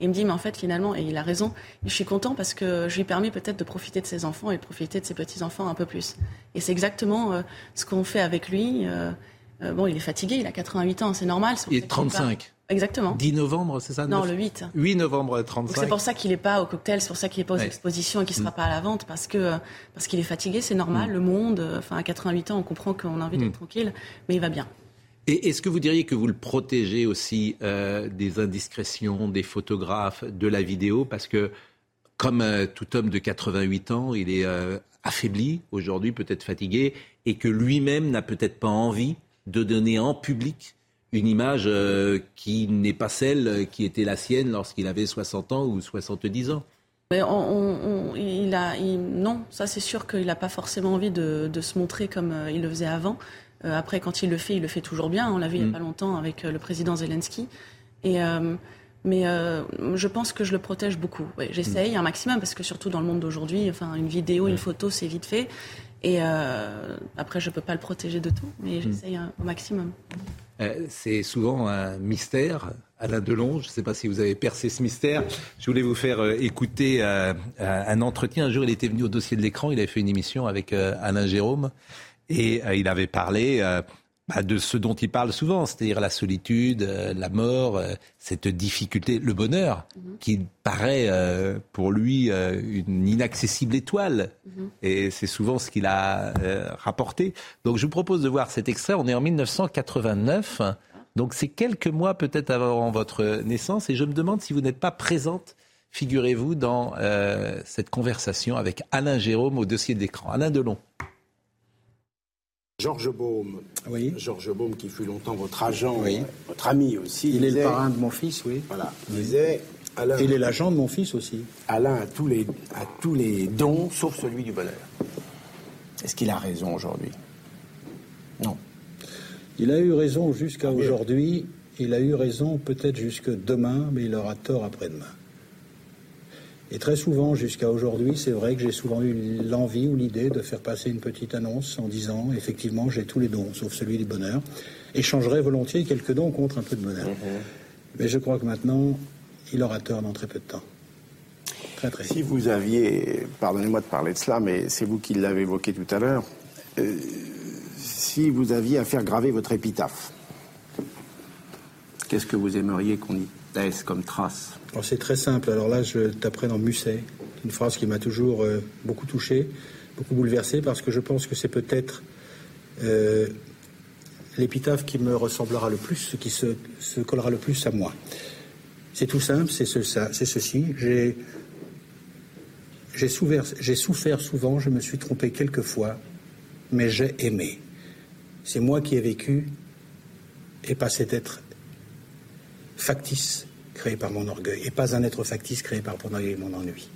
Et il me dit, mais en fait, finalement, et il a raison, je suis content parce que je lui permets peut-être de profiter de ses enfants et de profiter de ses petits-enfants un peu plus. Et c'est exactement ce qu'on fait avec lui. Bon, il est fatigué, il a 88 ans, c'est normal. Il est 35. Exactement. 10 novembre, c'est ça? Non, le 8. 8 novembre 35. C'est pour ça qu'il n'est pas au cocktail, c'est pour ça qu'il n'est pas aux expositions et qu'il ne sera mm. pas à la vente, parce que parce qu'il est fatigué, c'est normal. Mm. Le monde, enfin à 88 ans, on comprend qu'on a envie d'être mm. tranquille, mais il va bien. Et est-ce que vous diriez que vous le protégez aussi euh, des indiscrétions, des photographes, de la vidéo? Parce que, comme euh, tout homme de 88 ans, il est euh, affaibli aujourd'hui, peut-être fatigué, et que lui-même n'a peut-être pas envie de donner en public une image euh, qui n'est pas celle qui était la sienne lorsqu'il avait 60 ans ou 70 ans. Mais on, il a, non, ça c'est sûr qu'il n'a pas forcément envie de, se montrer comme euh, il le faisait avant. Euh, après, quand il le fait, il le fait toujours bien. On l'a vu il n'y a mm. pas longtemps avec le président Zelensky. Et, mais je pense que je le protège beaucoup. J'essaye mm. un maximum parce que surtout dans le monde d'aujourd'hui, enfin, une vidéo, une photo, c'est vite fait. Et après, je ne peux pas le protéger de tout, mais mm. j'essaye au maximum. Euh, c'est souvent un mystère. Alain Delon, je ne sais pas si vous avez percé ce mystère. Je voulais vous faire euh, écouter euh, un entretien. Un jour, il était venu au dossier de l'écran. Il avait fait une émission avec Alain Jérôme. Et il avait parlé bah, de ce dont il parle souvent, c'est-à-dire la solitude, euh, la mort, euh, cette difficulté, le bonheur, mhm. qui paraît euh, pour lui une inaccessible étoile. Mhm. Et c'est souvent ce qu'il a rapporté. Donc je vous propose de voir cet extrait. On est en 1989. Donc c'est quelques mois peut-être avant votre naissance. Et je me demande si vous n'êtes pas présente, figurez-vous, dans cette conversation avec Alain Jérôme au dossier d'écran. Alain Delon. Georges Baume, oui. Georges Baume qui fut longtemps votre agent, votre ami aussi. Il, est le parrain de mon fils, oui. Voilà. Il disait Alain, il est l'agent de mon fils aussi. Alain a tous les, a tous les dons sauf celui du bonheur. Est-ce qu'il a raison aujourd'hui? Non. Il a eu raison jusqu'à ah, aujourd'hui. Il a eu raison peut-être jusque demain, mais il aura tort après-demain. Et très souvent, jusqu'à aujourd'hui, c'est vrai que j'ai souvent eu l'envie ou l'idée de faire passer une petite annonce en disant effectivement, j'ai tous les dons, sauf celui du bonheur, et changerai volontiers quelques dons contre un peu de bonheur. Mm-hmm. Mais je crois que maintenant, il aura tort dans très peu de temps. Très, très. Si vous aviez, pardonnez-moi de parler de cela, mais c'est vous qui l'avez évoqué tout à l'heure, euh, si vous aviez à faire graver votre épitaphe, qu'est-ce que vous aimeriez qu'on y comme trace c'est très simple. Alors là, je taperai dans Musset, une phrase qui m'a toujours euh, beaucoup touché, beaucoup bouleversé, parce que je pense que c'est peut-être euh, l'épitaphe qui me ressemblera le plus, ce qui se, collera le plus à moi. C'est tout simple, c'est ce, ceci. J'ai, j'ai j'ai souffert souvent, je me suis trompé quelquefois, mais j'ai aimé. C'est moi qui ai vécu et pas cet être factice créé par mon orgueil, et pas un être factice créé par mon orgueil et mon ennui.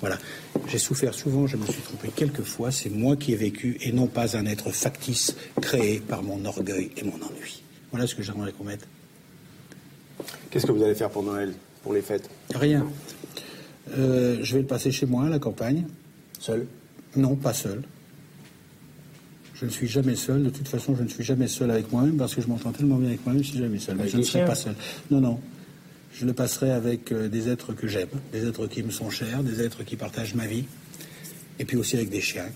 Voilà. J'ai souffert souvent, je me suis trompé quelquefois, c'est moi qui ai vécu, et non pas un être factice créé par mon orgueil et mon ennui. Voilà ce que j'aimerais qu'on mette. Qu'est-ce que vous allez faire pour Noël, pour les fêtes? Rien. Euh, je vais le passer chez moi, à la campagne. Seul? Non, pas seul. Je ne suis jamais seul. De toute façon, je ne suis jamais seul avec moi-même parce que je m'entends tellement bien avec moi-même, je ne suis jamais seul. Mais je ne serai pas seul. Non, non je le passerai avec euh, des êtres que j'aime, des êtres qui me sont chers, des êtres qui partagent ma vie, et puis aussi avec des chiens.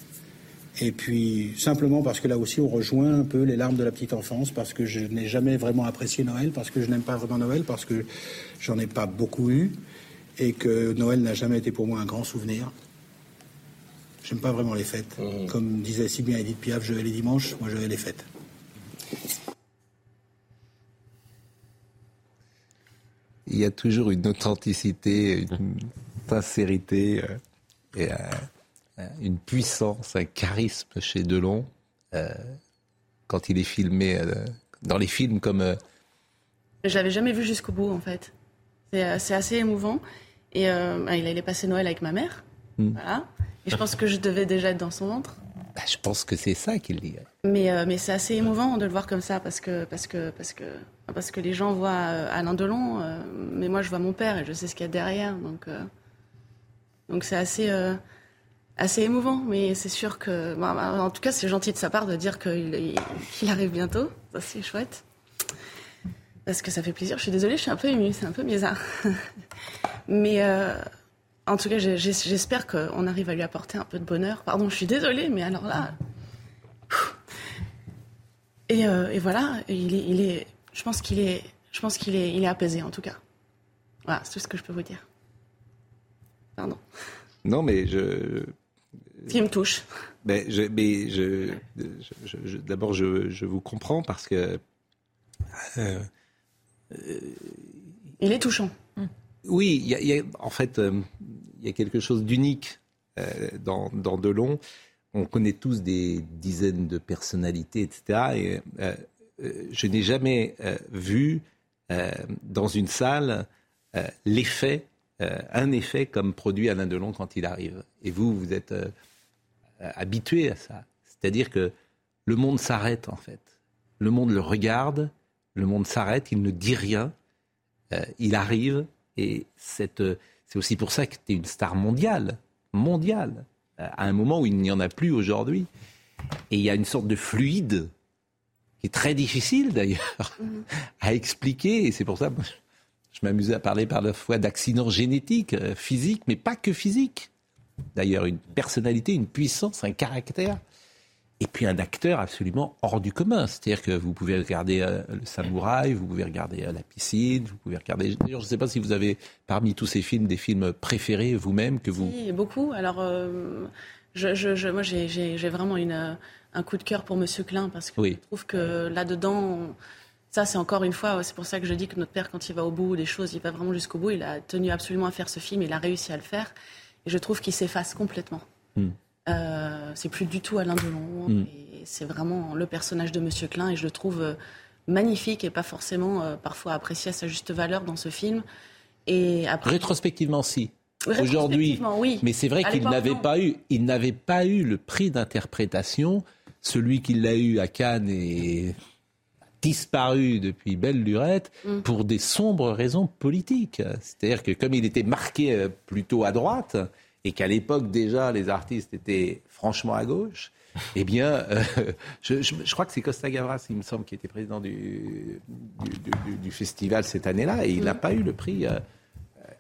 Et puis simplement parce que là aussi on rejoint un peu les larmes de la petite enfance, parce que je n'ai jamais vraiment apprécié Noël, parce que je n'aime pas vraiment Noël, parce que j'en ai pas beaucoup eu. et que Noël n'a jamais été pour moi un grand souvenir. J'aime pas vraiment les fêtes. Mmh. Comme disait si bien Edith Piaf, je vais les dimanches, moi je vais les fêtes. Il y a toujours une authenticité, une sincérité euh, et euh, une puissance, un charisme chez Delon euh, quand il est filmé dans les films comme. Je l'avais jamais vu jusqu'au bout en fait. C'est assez émouvant. Et bah, il allait passer Noël avec ma mère. Hmm. Voilà. Et je pense que je devais déjà être dans son ventre. Bah, je pense que c'est ça qu'il dit. Mais, euh, mais c'est assez émouvant de le voir comme ça parce que, parce que, parce que, parce que les gens voient euh, Alain Delon, euh, mais moi je vois mon père et je sais ce qu'il y a derrière. Donc, donc c'est assez, assez émouvant. Mais c'est sûr que, bah, bah, en tout cas, c'est gentil de sa part de dire qu'il arrive bientôt. Ça, c'est chouette. Parce que ça fait plaisir. Je suis désolée, je suis un peu émue, c'est un peu bizarre. mais en tout cas, j'espère qu'on arrive à lui apporter un peu de bonheur. Pardon, je suis désolée, mais alors là. Et, euh, voilà, il est, il est, je pense qu'il est, je pense qu'il est, il est apaisé en tout cas. Voilà, c'est tout ce que je peux vous dire. Pardon. Non, mais je. Ce qui me touche. Mais je, mais je, d'abord, je, vous comprends parce que. Euh, il est touchant. Oui, en fait, euh, il y a quelque chose d'unique euh, dans, Delon. On connaît tous des dizaines de personnalités, etc. Et euh, je n'ai jamais vu dans une salle l'effet, un effet comme produit Alain Delon quand il arrive. Et vous, vous êtes habitué à ça. C'est-à-dire que le monde s'arrête, en fait. Le monde le regarde, le monde s'arrête, il ne dit rien. il arrive, et c'est aussi pour ça que tu es une star mondiale, mondiale, à un moment où il n'y en a plus aujourd'hui. Et il y a une sorte de fluide qui est très difficile d'ailleurs mhm. à expliquer. Et c'est pour ça que je m'amusais à parler par la fois d'accidents génétiques, euh, physiques, mais pas que physiques. D'ailleurs, une personnalité, une puissance, un caractère et puis un acteur absolument hors du commun. C'est-à-dire que vous pouvez regarder euh, le samouraï, vous pouvez regarder euh, la piscine, vous pouvez regarder. D'ailleurs, je ne sais pas si vous avez parmi tous ces films des films préférés vous-même que vous. Oui, beaucoup. Alors, euh, je, je, moi, j'ai vraiment une, un coup de cœur pour Monsieur Klein parce que je trouve que là-dedans. Ça, c'est encore une fois, c'est pour ça que je dis que notre père, quand il va au bout des choses, il va vraiment jusqu'au bout. Il a tenu absolument à faire ce film, il a réussi à le faire. Et je trouve qu'il s'efface complètement. Hmm. Euh, c'est plus du tout Alain Delon. Mm. C'est vraiment le personnage de Monsieur Klein et je le trouve euh, magnifique et pas forcément euh, parfois apprécié à sa juste valeur dans ce film. Et après... Rétrospectivement, si. Aujourd'hui, oui. mais c'est vrai qu'il n'avait pas eu, il n'avait pas eu le prix d'interprétation. Celui qui l'a eu à Cannes est disparu depuis belle lurette mm. pour des sombres raisons politiques. C'est-à-dire que comme il était marqué plutôt à droite, et qu'à l'époque déjà les artistes étaient franchement à gauche, eh bien, euh, je, crois que c'est Costa Gavras, il me semble, qui était président du, du, festival cette année-là, et il n'a pas eu le prix. Euh,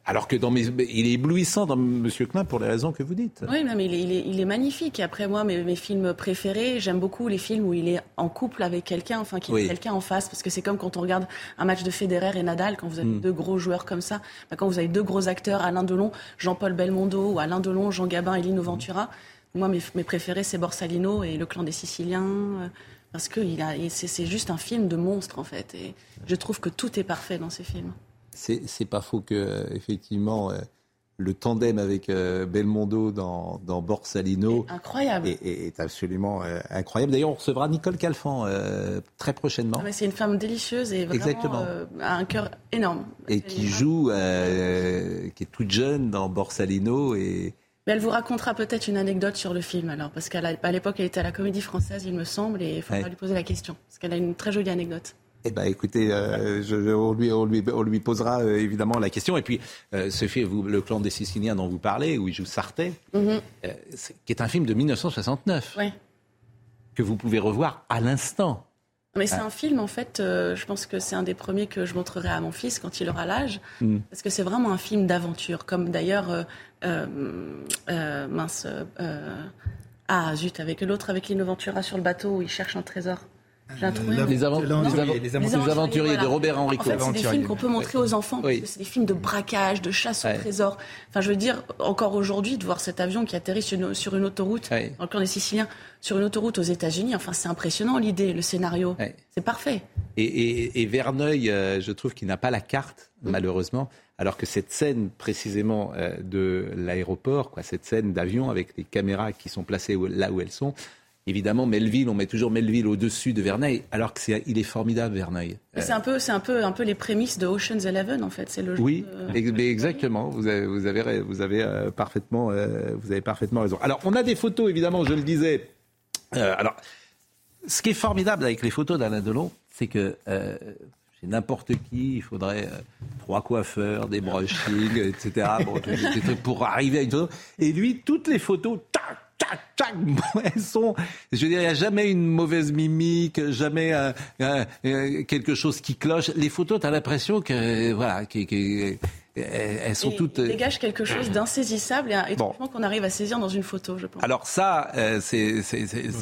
alors que dans mes, il est éblouissant dans Monsieur Klein pour les raisons que vous dites. Oui, mais il est, il est, magnifique. Et après moi, mes, mes films préférés, j'aime beaucoup les films où il est en couple avec quelqu'un, enfin qu'il a quelqu'un en face, parce que c'est comme quand on regarde un match de Federer et Nadal, quand vous avez mm. deux gros joueurs comme ça, bah, quand vous avez deux gros acteurs, Alain Delon, Jean-Paul Belmondo, ou Alain Delon, Jean Gabin et Lino Ventura. Moi, mes, mes préférés, c'est Borsalino et Le Clan des Siciliens. Euh, parce que c'est juste un film de monstre, en fait. Et je trouve que tout est parfait dans ces films c'est pas faux que effectivement euh, le tandem avec euh, Belmondo dans, dans Borsalino incroyable. Est, absolument euh, incroyable. D'ailleurs, on recevra Nicole Calfan très prochainement. Ah, c'est une femme délicieuse et vraiment a un cœur énorme. Et qui joue, qui est toute jeune dans Borsalino et mais elle vous racontera peut-être une anecdote sur le film, alors, parce qu'à l'époque, elle était à la Comédie Française, il me semble, et il faudra lui poser la question, parce qu'elle a une très jolie anecdote. Eh ben, écoutez, euh, je, on, lui, on, lui, on, lui, posera euh, évidemment la question. Et puis, euh, ce film, vous, le clan des Siciliens dont vous parlez, où il joue Sartet, mhm. qui est un film de 1969, que vous pouvez revoir à l'instant. Mais c'est un film, en fait, je pense que c'est un des premiers que je montrerai à mon fils quand il aura l'âge, mm. parce que c'est vraiment un film d'aventure, comme d'ailleurs, mince, ah zut, avec l'autre, avec Lino Ventura sur le bateau où il cherche un trésor. Les, aventuriers, de Robert Henrico. En fait, c'est des films qu'on peut montrer aux enfants. C'est des films de braquage, de chasse au trésor. Enfin, je veux dire, encore aujourd'hui, de voir cet avion qui atterrit sur une, autoroute, dans le camp des Siciliens, sur une autoroute aux États-Unis, enfin, c'est impressionnant l'idée, le scénario. C'est parfait. Et, Verneuil, euh, je trouve qu'il n'a pas la carte, mm. malheureusement. Alors que cette scène précisément euh, de l'aéroport, quoi, cette scène d'avion avec les caméras qui sont placées là où elles sont, Évidemment, Melville, on met toujours Melville au-dessus de Verneuil, alors que c'est, il est formidable, Verneuil. C'est un peu, c'est un peu, un peu les prémices de Ocean's Eleven, en fait. C'est le. Oui, exactement. Vous avez, vous avez, vous avez euh, parfaitement, euh, vous avez parfaitement raison. Alors, on a des photos, évidemment, je le disais. Euh, alors, ce qui est formidable avec les photos d'Alain Delon, c'est que chez n'importe qui, il faudrait trois coiffeurs, des brushings, etc. Bon, pour arriver à une photo. Et lui, toutes les photos, tac tac, tac, elles sont, je veux dire, il n'y a jamais une mauvaise mimique, jamais euh, euh, euh, quelque chose qui cloche. Les photos, tu as l'impression que, voilà, qui, elles sont toutes. Elles dégagent quelque chose d'insaisissable et étrangement qu'on arrive à saisir dans une photo, je pense. Alors ça, euh, c'est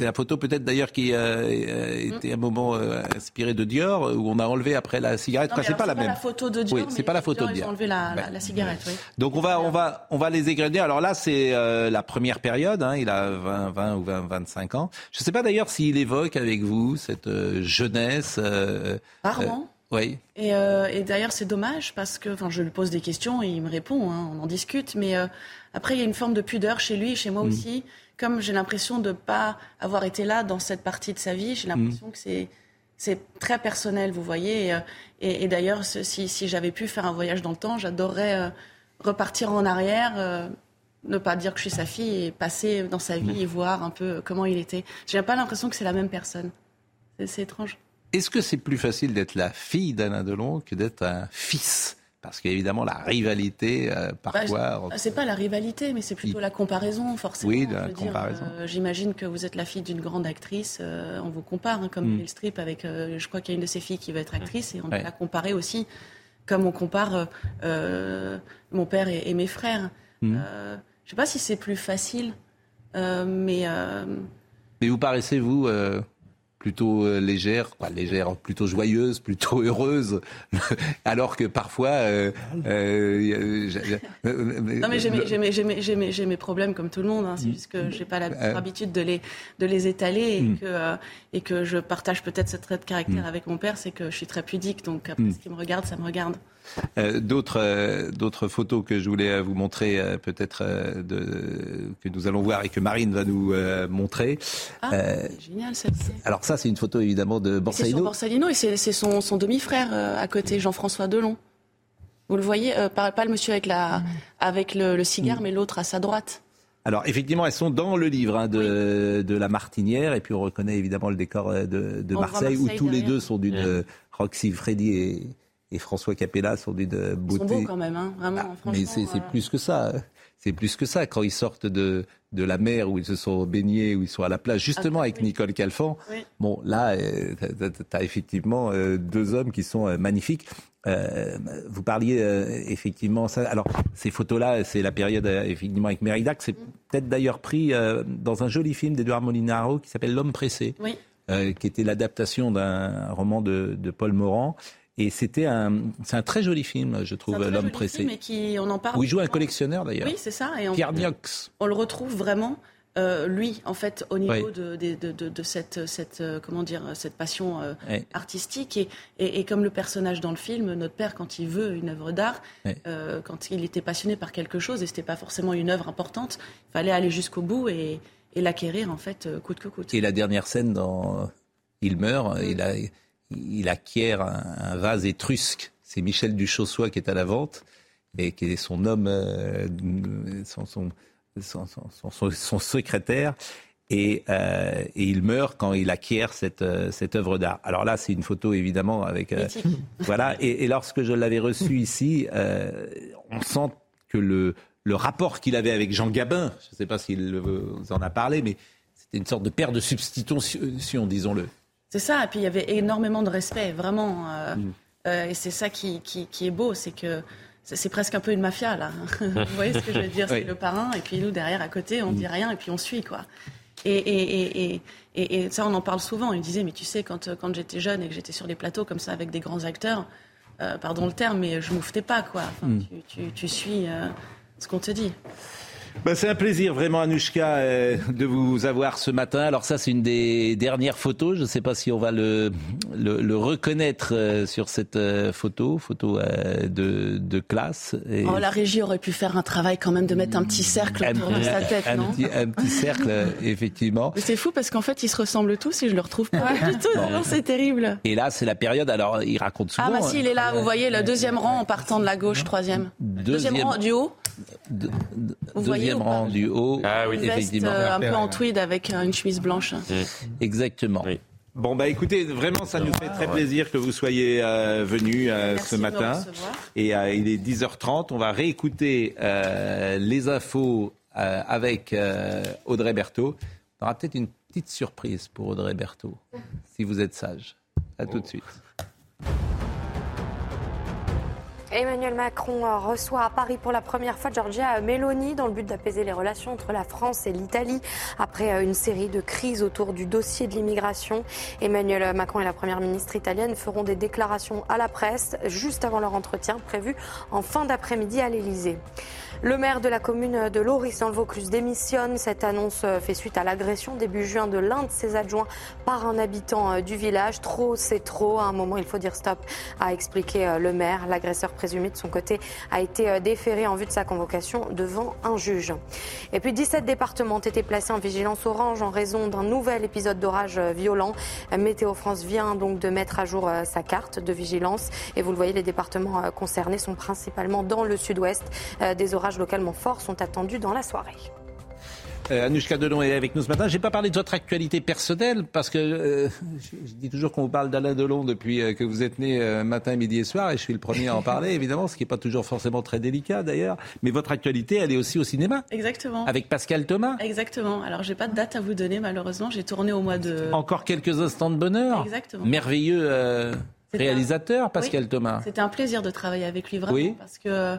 la photo peut-être d'ailleurs qui euh, était un moment euh, inspiré de Dior où on a enlevé après la cigarette. c'est pas la même. la photo de Dior. Oui, c'est pas la photo de Dior. Ils ont enlevé la, la, cigarette. Oui. Donc on va on va on va les égrener. Alors là, c'est la première période. Hein, il a 20, 20 ou 20, 25 ans. Je ne sais pas d'ailleurs s'il évoque avec vous cette jeunesse. Rarement. Oui. Euh, et, d'ailleurs, c'est dommage parce que, enfin, je lui pose des questions et il me répond, hein, on en discute. Mais euh, après, il y a une forme de pudeur chez lui chez moi mm. aussi. Comme j'ai l'impression de ne pas avoir été là dans cette partie de sa vie, j'ai l'impression mm. que c'est c'est très personnel, vous voyez. Et, euh, d'ailleurs, si, si j'avais pu faire un voyage dans le temps, j'adorerais repartir en arrière, ne pas dire que je suis sa fille et passer dans sa vie mm. et voir un peu comment il était. J'ai pas l'impression que c'est la même personne. C'est étrange. Est-ce que c'est plus facile d'être la fille d'Alain Delon que d'être un fils? Parce qu'évidemment, la rivalité, euh, bah, parfois. c'est pas la rivalité, mais c'est plutôt la comparaison, forcément. Oui, la comparaison. Euh, j'imagine que vous êtes la fille d'une grande actrice. Euh, on vous compare, hein, comme mm. Strip avec. je crois qu'il y a une de ses filles qui va être actrice, et on ouais. la comparer aussi, comme on compare mon père et, mes frères. Mm. je sais pas si c'est plus facile, mais. Mais vous paraissez, vous, plutôt euh, légère, quoi, légère, plutôt joyeuse, plutôt heureuse, alors que parfois. Euh, euh, non mais j'ai mes, problèmes comme tout le monde. Hein. c'est juste que j'ai pas l'habitude de les de les étaler et mm. que et que je partage peut-être ce trait de caractère mm. avec mon père, c'est que je suis très pudique. Donc après, mm. ce qui me regarde, ça me regarde. Euh, d'autres, euh, d'autres photos que je voulais euh, vous montrer, peut-être que nous allons voir et que Marine va nous montrer. Ah, génial celle-ci. Alors ça, c'est une photo évidemment de Borsalino. C'est Borsalino et c'est, son, son demi-frère à côté, Jean-François Delon. Vous le voyez, pas, le monsieur avec, la, avec le, cigare, mais l'autre à sa droite. Alors effectivement, elles sont dans le livre hein, de, de, la Martinière, et puis on reconnaît évidemment le décor de, de Marseille, où tous les deux sont d'une Roxy Freddy et, et François Capella sont d'une beauté. Ils sont beaux quand même, hein, vraiment. Ah, mais c'est euh, plus que ça. C'est plus que ça. Quand ils sortent de, de la mer où ils se sont baignés, où ils sont à la plage, justement avec Nicole Calfan, bon, là, euh, tu as effectivement euh, deux hommes qui sont magnifiques. vous parliez effectivement ça. Alors ces photos-là, c'est la période effectivement avec Méridac. C'est mm. peut-être d'ailleurs pris dans un joli film d'Edouard Molinaro qui s'appelle L'homme pressé, qui était l'adaptation d'un roman de, de Paul Morand. Et c'était un, c'est un très joli film, je trouve, L'homme pressé. Film qui, on en parle. Où il joue un collectionneur d'ailleurs. Oui, c'est ça. Et Pierre. On le retrouve vraiment. Euh, lui, en fait, au niveau de, de, de, de, cette, cette, euh, comment dire, cette passion euh, artistique, et, et, et, comme le personnage dans le film, notre père, quand il veut une œuvre d'art, quand il était passionné par quelque chose, et c'était pas forcément une œuvre importante, il fallait aller jusqu'au bout et, et l'acquérir, en fait, coûte que coûte. Et la dernière scène dans Il meurt, il a il acquiert un, vase étrusque. C'est Michel Duchossois qui est à la vente et qui est son homme, euh, son, son, secrétaire. Et, euh, et, il meurt quand il acquiert cette, euh, cette œuvre d'art. Alors là, c'est une photo évidemment avec voilà. Et, lorsque je l'avais reçu ici, on sent que le, le rapport qu'il avait avec Jean Gabin, je ne sais pas s'il vous en a parlé, mais c'était une sorte de père de substitution, disons-le. C'est ça, et puis il y avait énormément de respect, vraiment. Euh, mm. euh, et c'est ça qui, qui, est beau, c'est que c'est presque un peu une mafia, là. Vous voyez ce que je veux dire C'est le parrain, et puis nous, derrière, à côté, on ne dit mm. rien, et puis on suit, quoi. Et, et, ça, on en parle souvent. Il disait, mais tu sais, quand, quand j'étais jeune et que j'étais sur des plateaux comme ça avec des grands acteurs, euh, pardon le terme, mais je m'ouftais pas, quoi. Hmm. tu, suis euh, ce qu'on te dit. Bah, c'est un plaisir vraiment, Anouchka, euh, de vous avoir ce matin. Alors ça, c'est une des dernières photos. Je ne sais pas si on va le, le, reconnaître euh, sur cette euh, photo, photo de, de, classe. Oh, la régie aurait pu faire un travail quand même de mettre un petit cercle autour de sa tête, un non petit, Un petit cercle, effectivement. c'est fou parce qu'en fait, ils se ressemblent tous et je le retrouve pas du tout. C'est terrible. Et là, c'est la période. Alors, il raconte souvent. Ah bah si, il est là. Vous voyez le deuxième rang en partant de la gauche, troisième. Deuxième, rang du haut. Voyez rang du haut. Ah oui, effectivement. Euh, un peu en tweed avec une chemise blanche. Mmh. Exactement. Bon bah écoutez, vraiment ça nous fait très plaisir que vous soyez euh, venus euh, ce matin. Et il est 10h30, on va réécouter les infos avec Audrey Berthaud. On aura peut-être une petite surprise pour Audrey Berthaud, si vous êtes sage. À tout de suite. Emmanuel Macron euh, reçoit à Paris pour la première fois Giorgia Meloni dans le but d'apaiser les relations entre la France et l'Italie après euh, une série de crises autour du dossier de l'immigration. Emmanuel Macron et la première ministre italienne feront des déclarations à la presse juste avant leur entretien prévu en fin d'après-midi à l'Elysée. Le maire de la commune de Loris dans le Vaucluse démissionne. Cette annonce euh, fait suite à l'agression début juin de l'un de ses adjoints par un habitant euh, du village. Trop, c'est trop. À un moment, il faut dire stop, a expliqué euh, le maire. L'agresseur présumé de son côté a été déféré en vue de sa convocation devant un juge. Et puis 17 départements ont été placés en vigilance orange en raison d'un nouvel épisode d'orage violent. Météo France vient donc de mettre à jour sa carte de vigilance. Et vous le voyez, les départements concernés sont principalement dans le sud-ouest. Des orages localement forts sont attendus dans la soirée. Euh, Anouchka Delon est avec nous ce matin. Je n'ai pas parlé de votre actualité personnelle parce que euh, je, dis toujours qu'on vous parle d'Alain Delon depuis euh, que vous êtes né euh, matin, midi et soir et je suis le premier à en parler évidemment, ce qui n'est pas toujours forcément très délicat d'ailleurs. Mais votre actualité, elle est aussi au cinéma. Exactement. Avec Pascal Thomas. Exactement. Alors j'ai pas de date à vous donner malheureusement. J'ai tourné au mois de. Encore quelques instants de bonheur. Exactement. Merveilleux réalisateur, Pascal Thomas. C'était un plaisir de travailler avec lui vraiment oui. parce que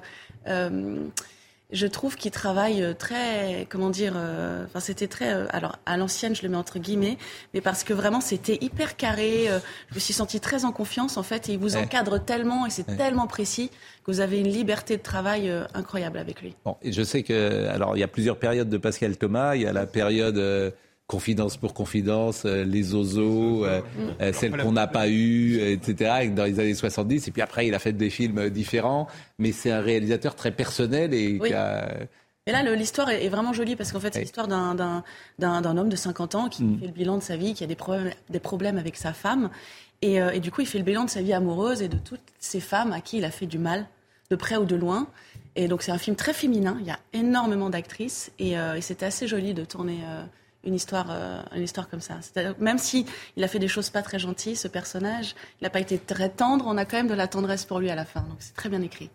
je trouve qu'il travaille euh, très, comment dire, euh, enfin c'était très, euh, alors à l'ancienne je le mets entre guillemets, mais parce que vraiment c'était hyper carré. je me suis sentie très en confiance en fait, et il vous encadre tellement et c'est tellement précis que vous avez une liberté de travail incroyable avec lui. Bon, et je sais que, alors il y a plusieurs périodes de Pascal Thomas. Il y a la période confidence pour confidence, euh, les ozos, euh, euh, celles qu'on n'a pas eues, etc., dans les années 70. Et puis après, il a fait des films différents, mais c'est un réalisateur très personnel et qui a... Et là, l'histoire est vraiment jolie parce qu'en fait, c'est l'histoire d'un homme de 50 ans qui mm. fait le bilan de sa vie, qui a des problèmes, des problèmes avec sa femme. Et, et, du coup, il fait le bilan de sa vie amoureuse et de toutes ces femmes à qui il a fait du mal, de près ou de loin. Et donc, c'est un film très féminin. Il y a énormément d'actrices. Et, et c'était assez joli de tourner une histoire, euh, une histoire comme ça. Même si il a fait des choses pas très gentilles, ce personnage, il n'a pas été très tendre, on a quand même de la tendresse pour lui à la fin. Donc c'est très bien écrit.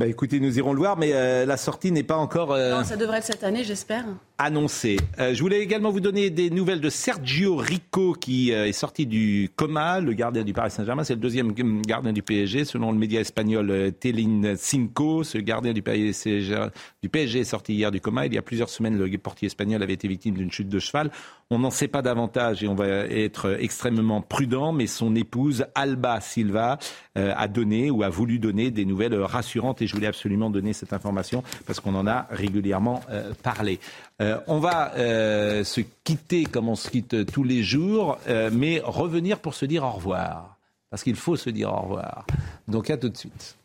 Bah écoutez, nous irons le voir, mais euh, la sortie n'est pas encore. Euh, non, ça devrait être cette année, j'espère. Annoncé. Euh, je voulais également vous donner des nouvelles de Sergio Rico, qui est sorti du coma, le gardien du Paris Saint-Germain. C'est le deuxième gardien du PSG, selon le média espagnol Telin Cinco. Ce gardien du PSG, du PSG est sorti hier du coma. Il y a plusieurs semaines, le portier espagnol avait été victime d'une chute de cheval. On n'en sait pas davantage et on va être extrêmement prudent, mais son épouse Alba Silva a donné ou a voulu donner des nouvelles rassurantes et je voulais absolument donner cette information parce qu'on en a régulièrement euh, parlé. Euh, on va euh, se quitter comme on se quitte tous les jours, mais revenir pour se dire au revoir. Parce qu'il faut se dire au revoir. Donc à tout de suite.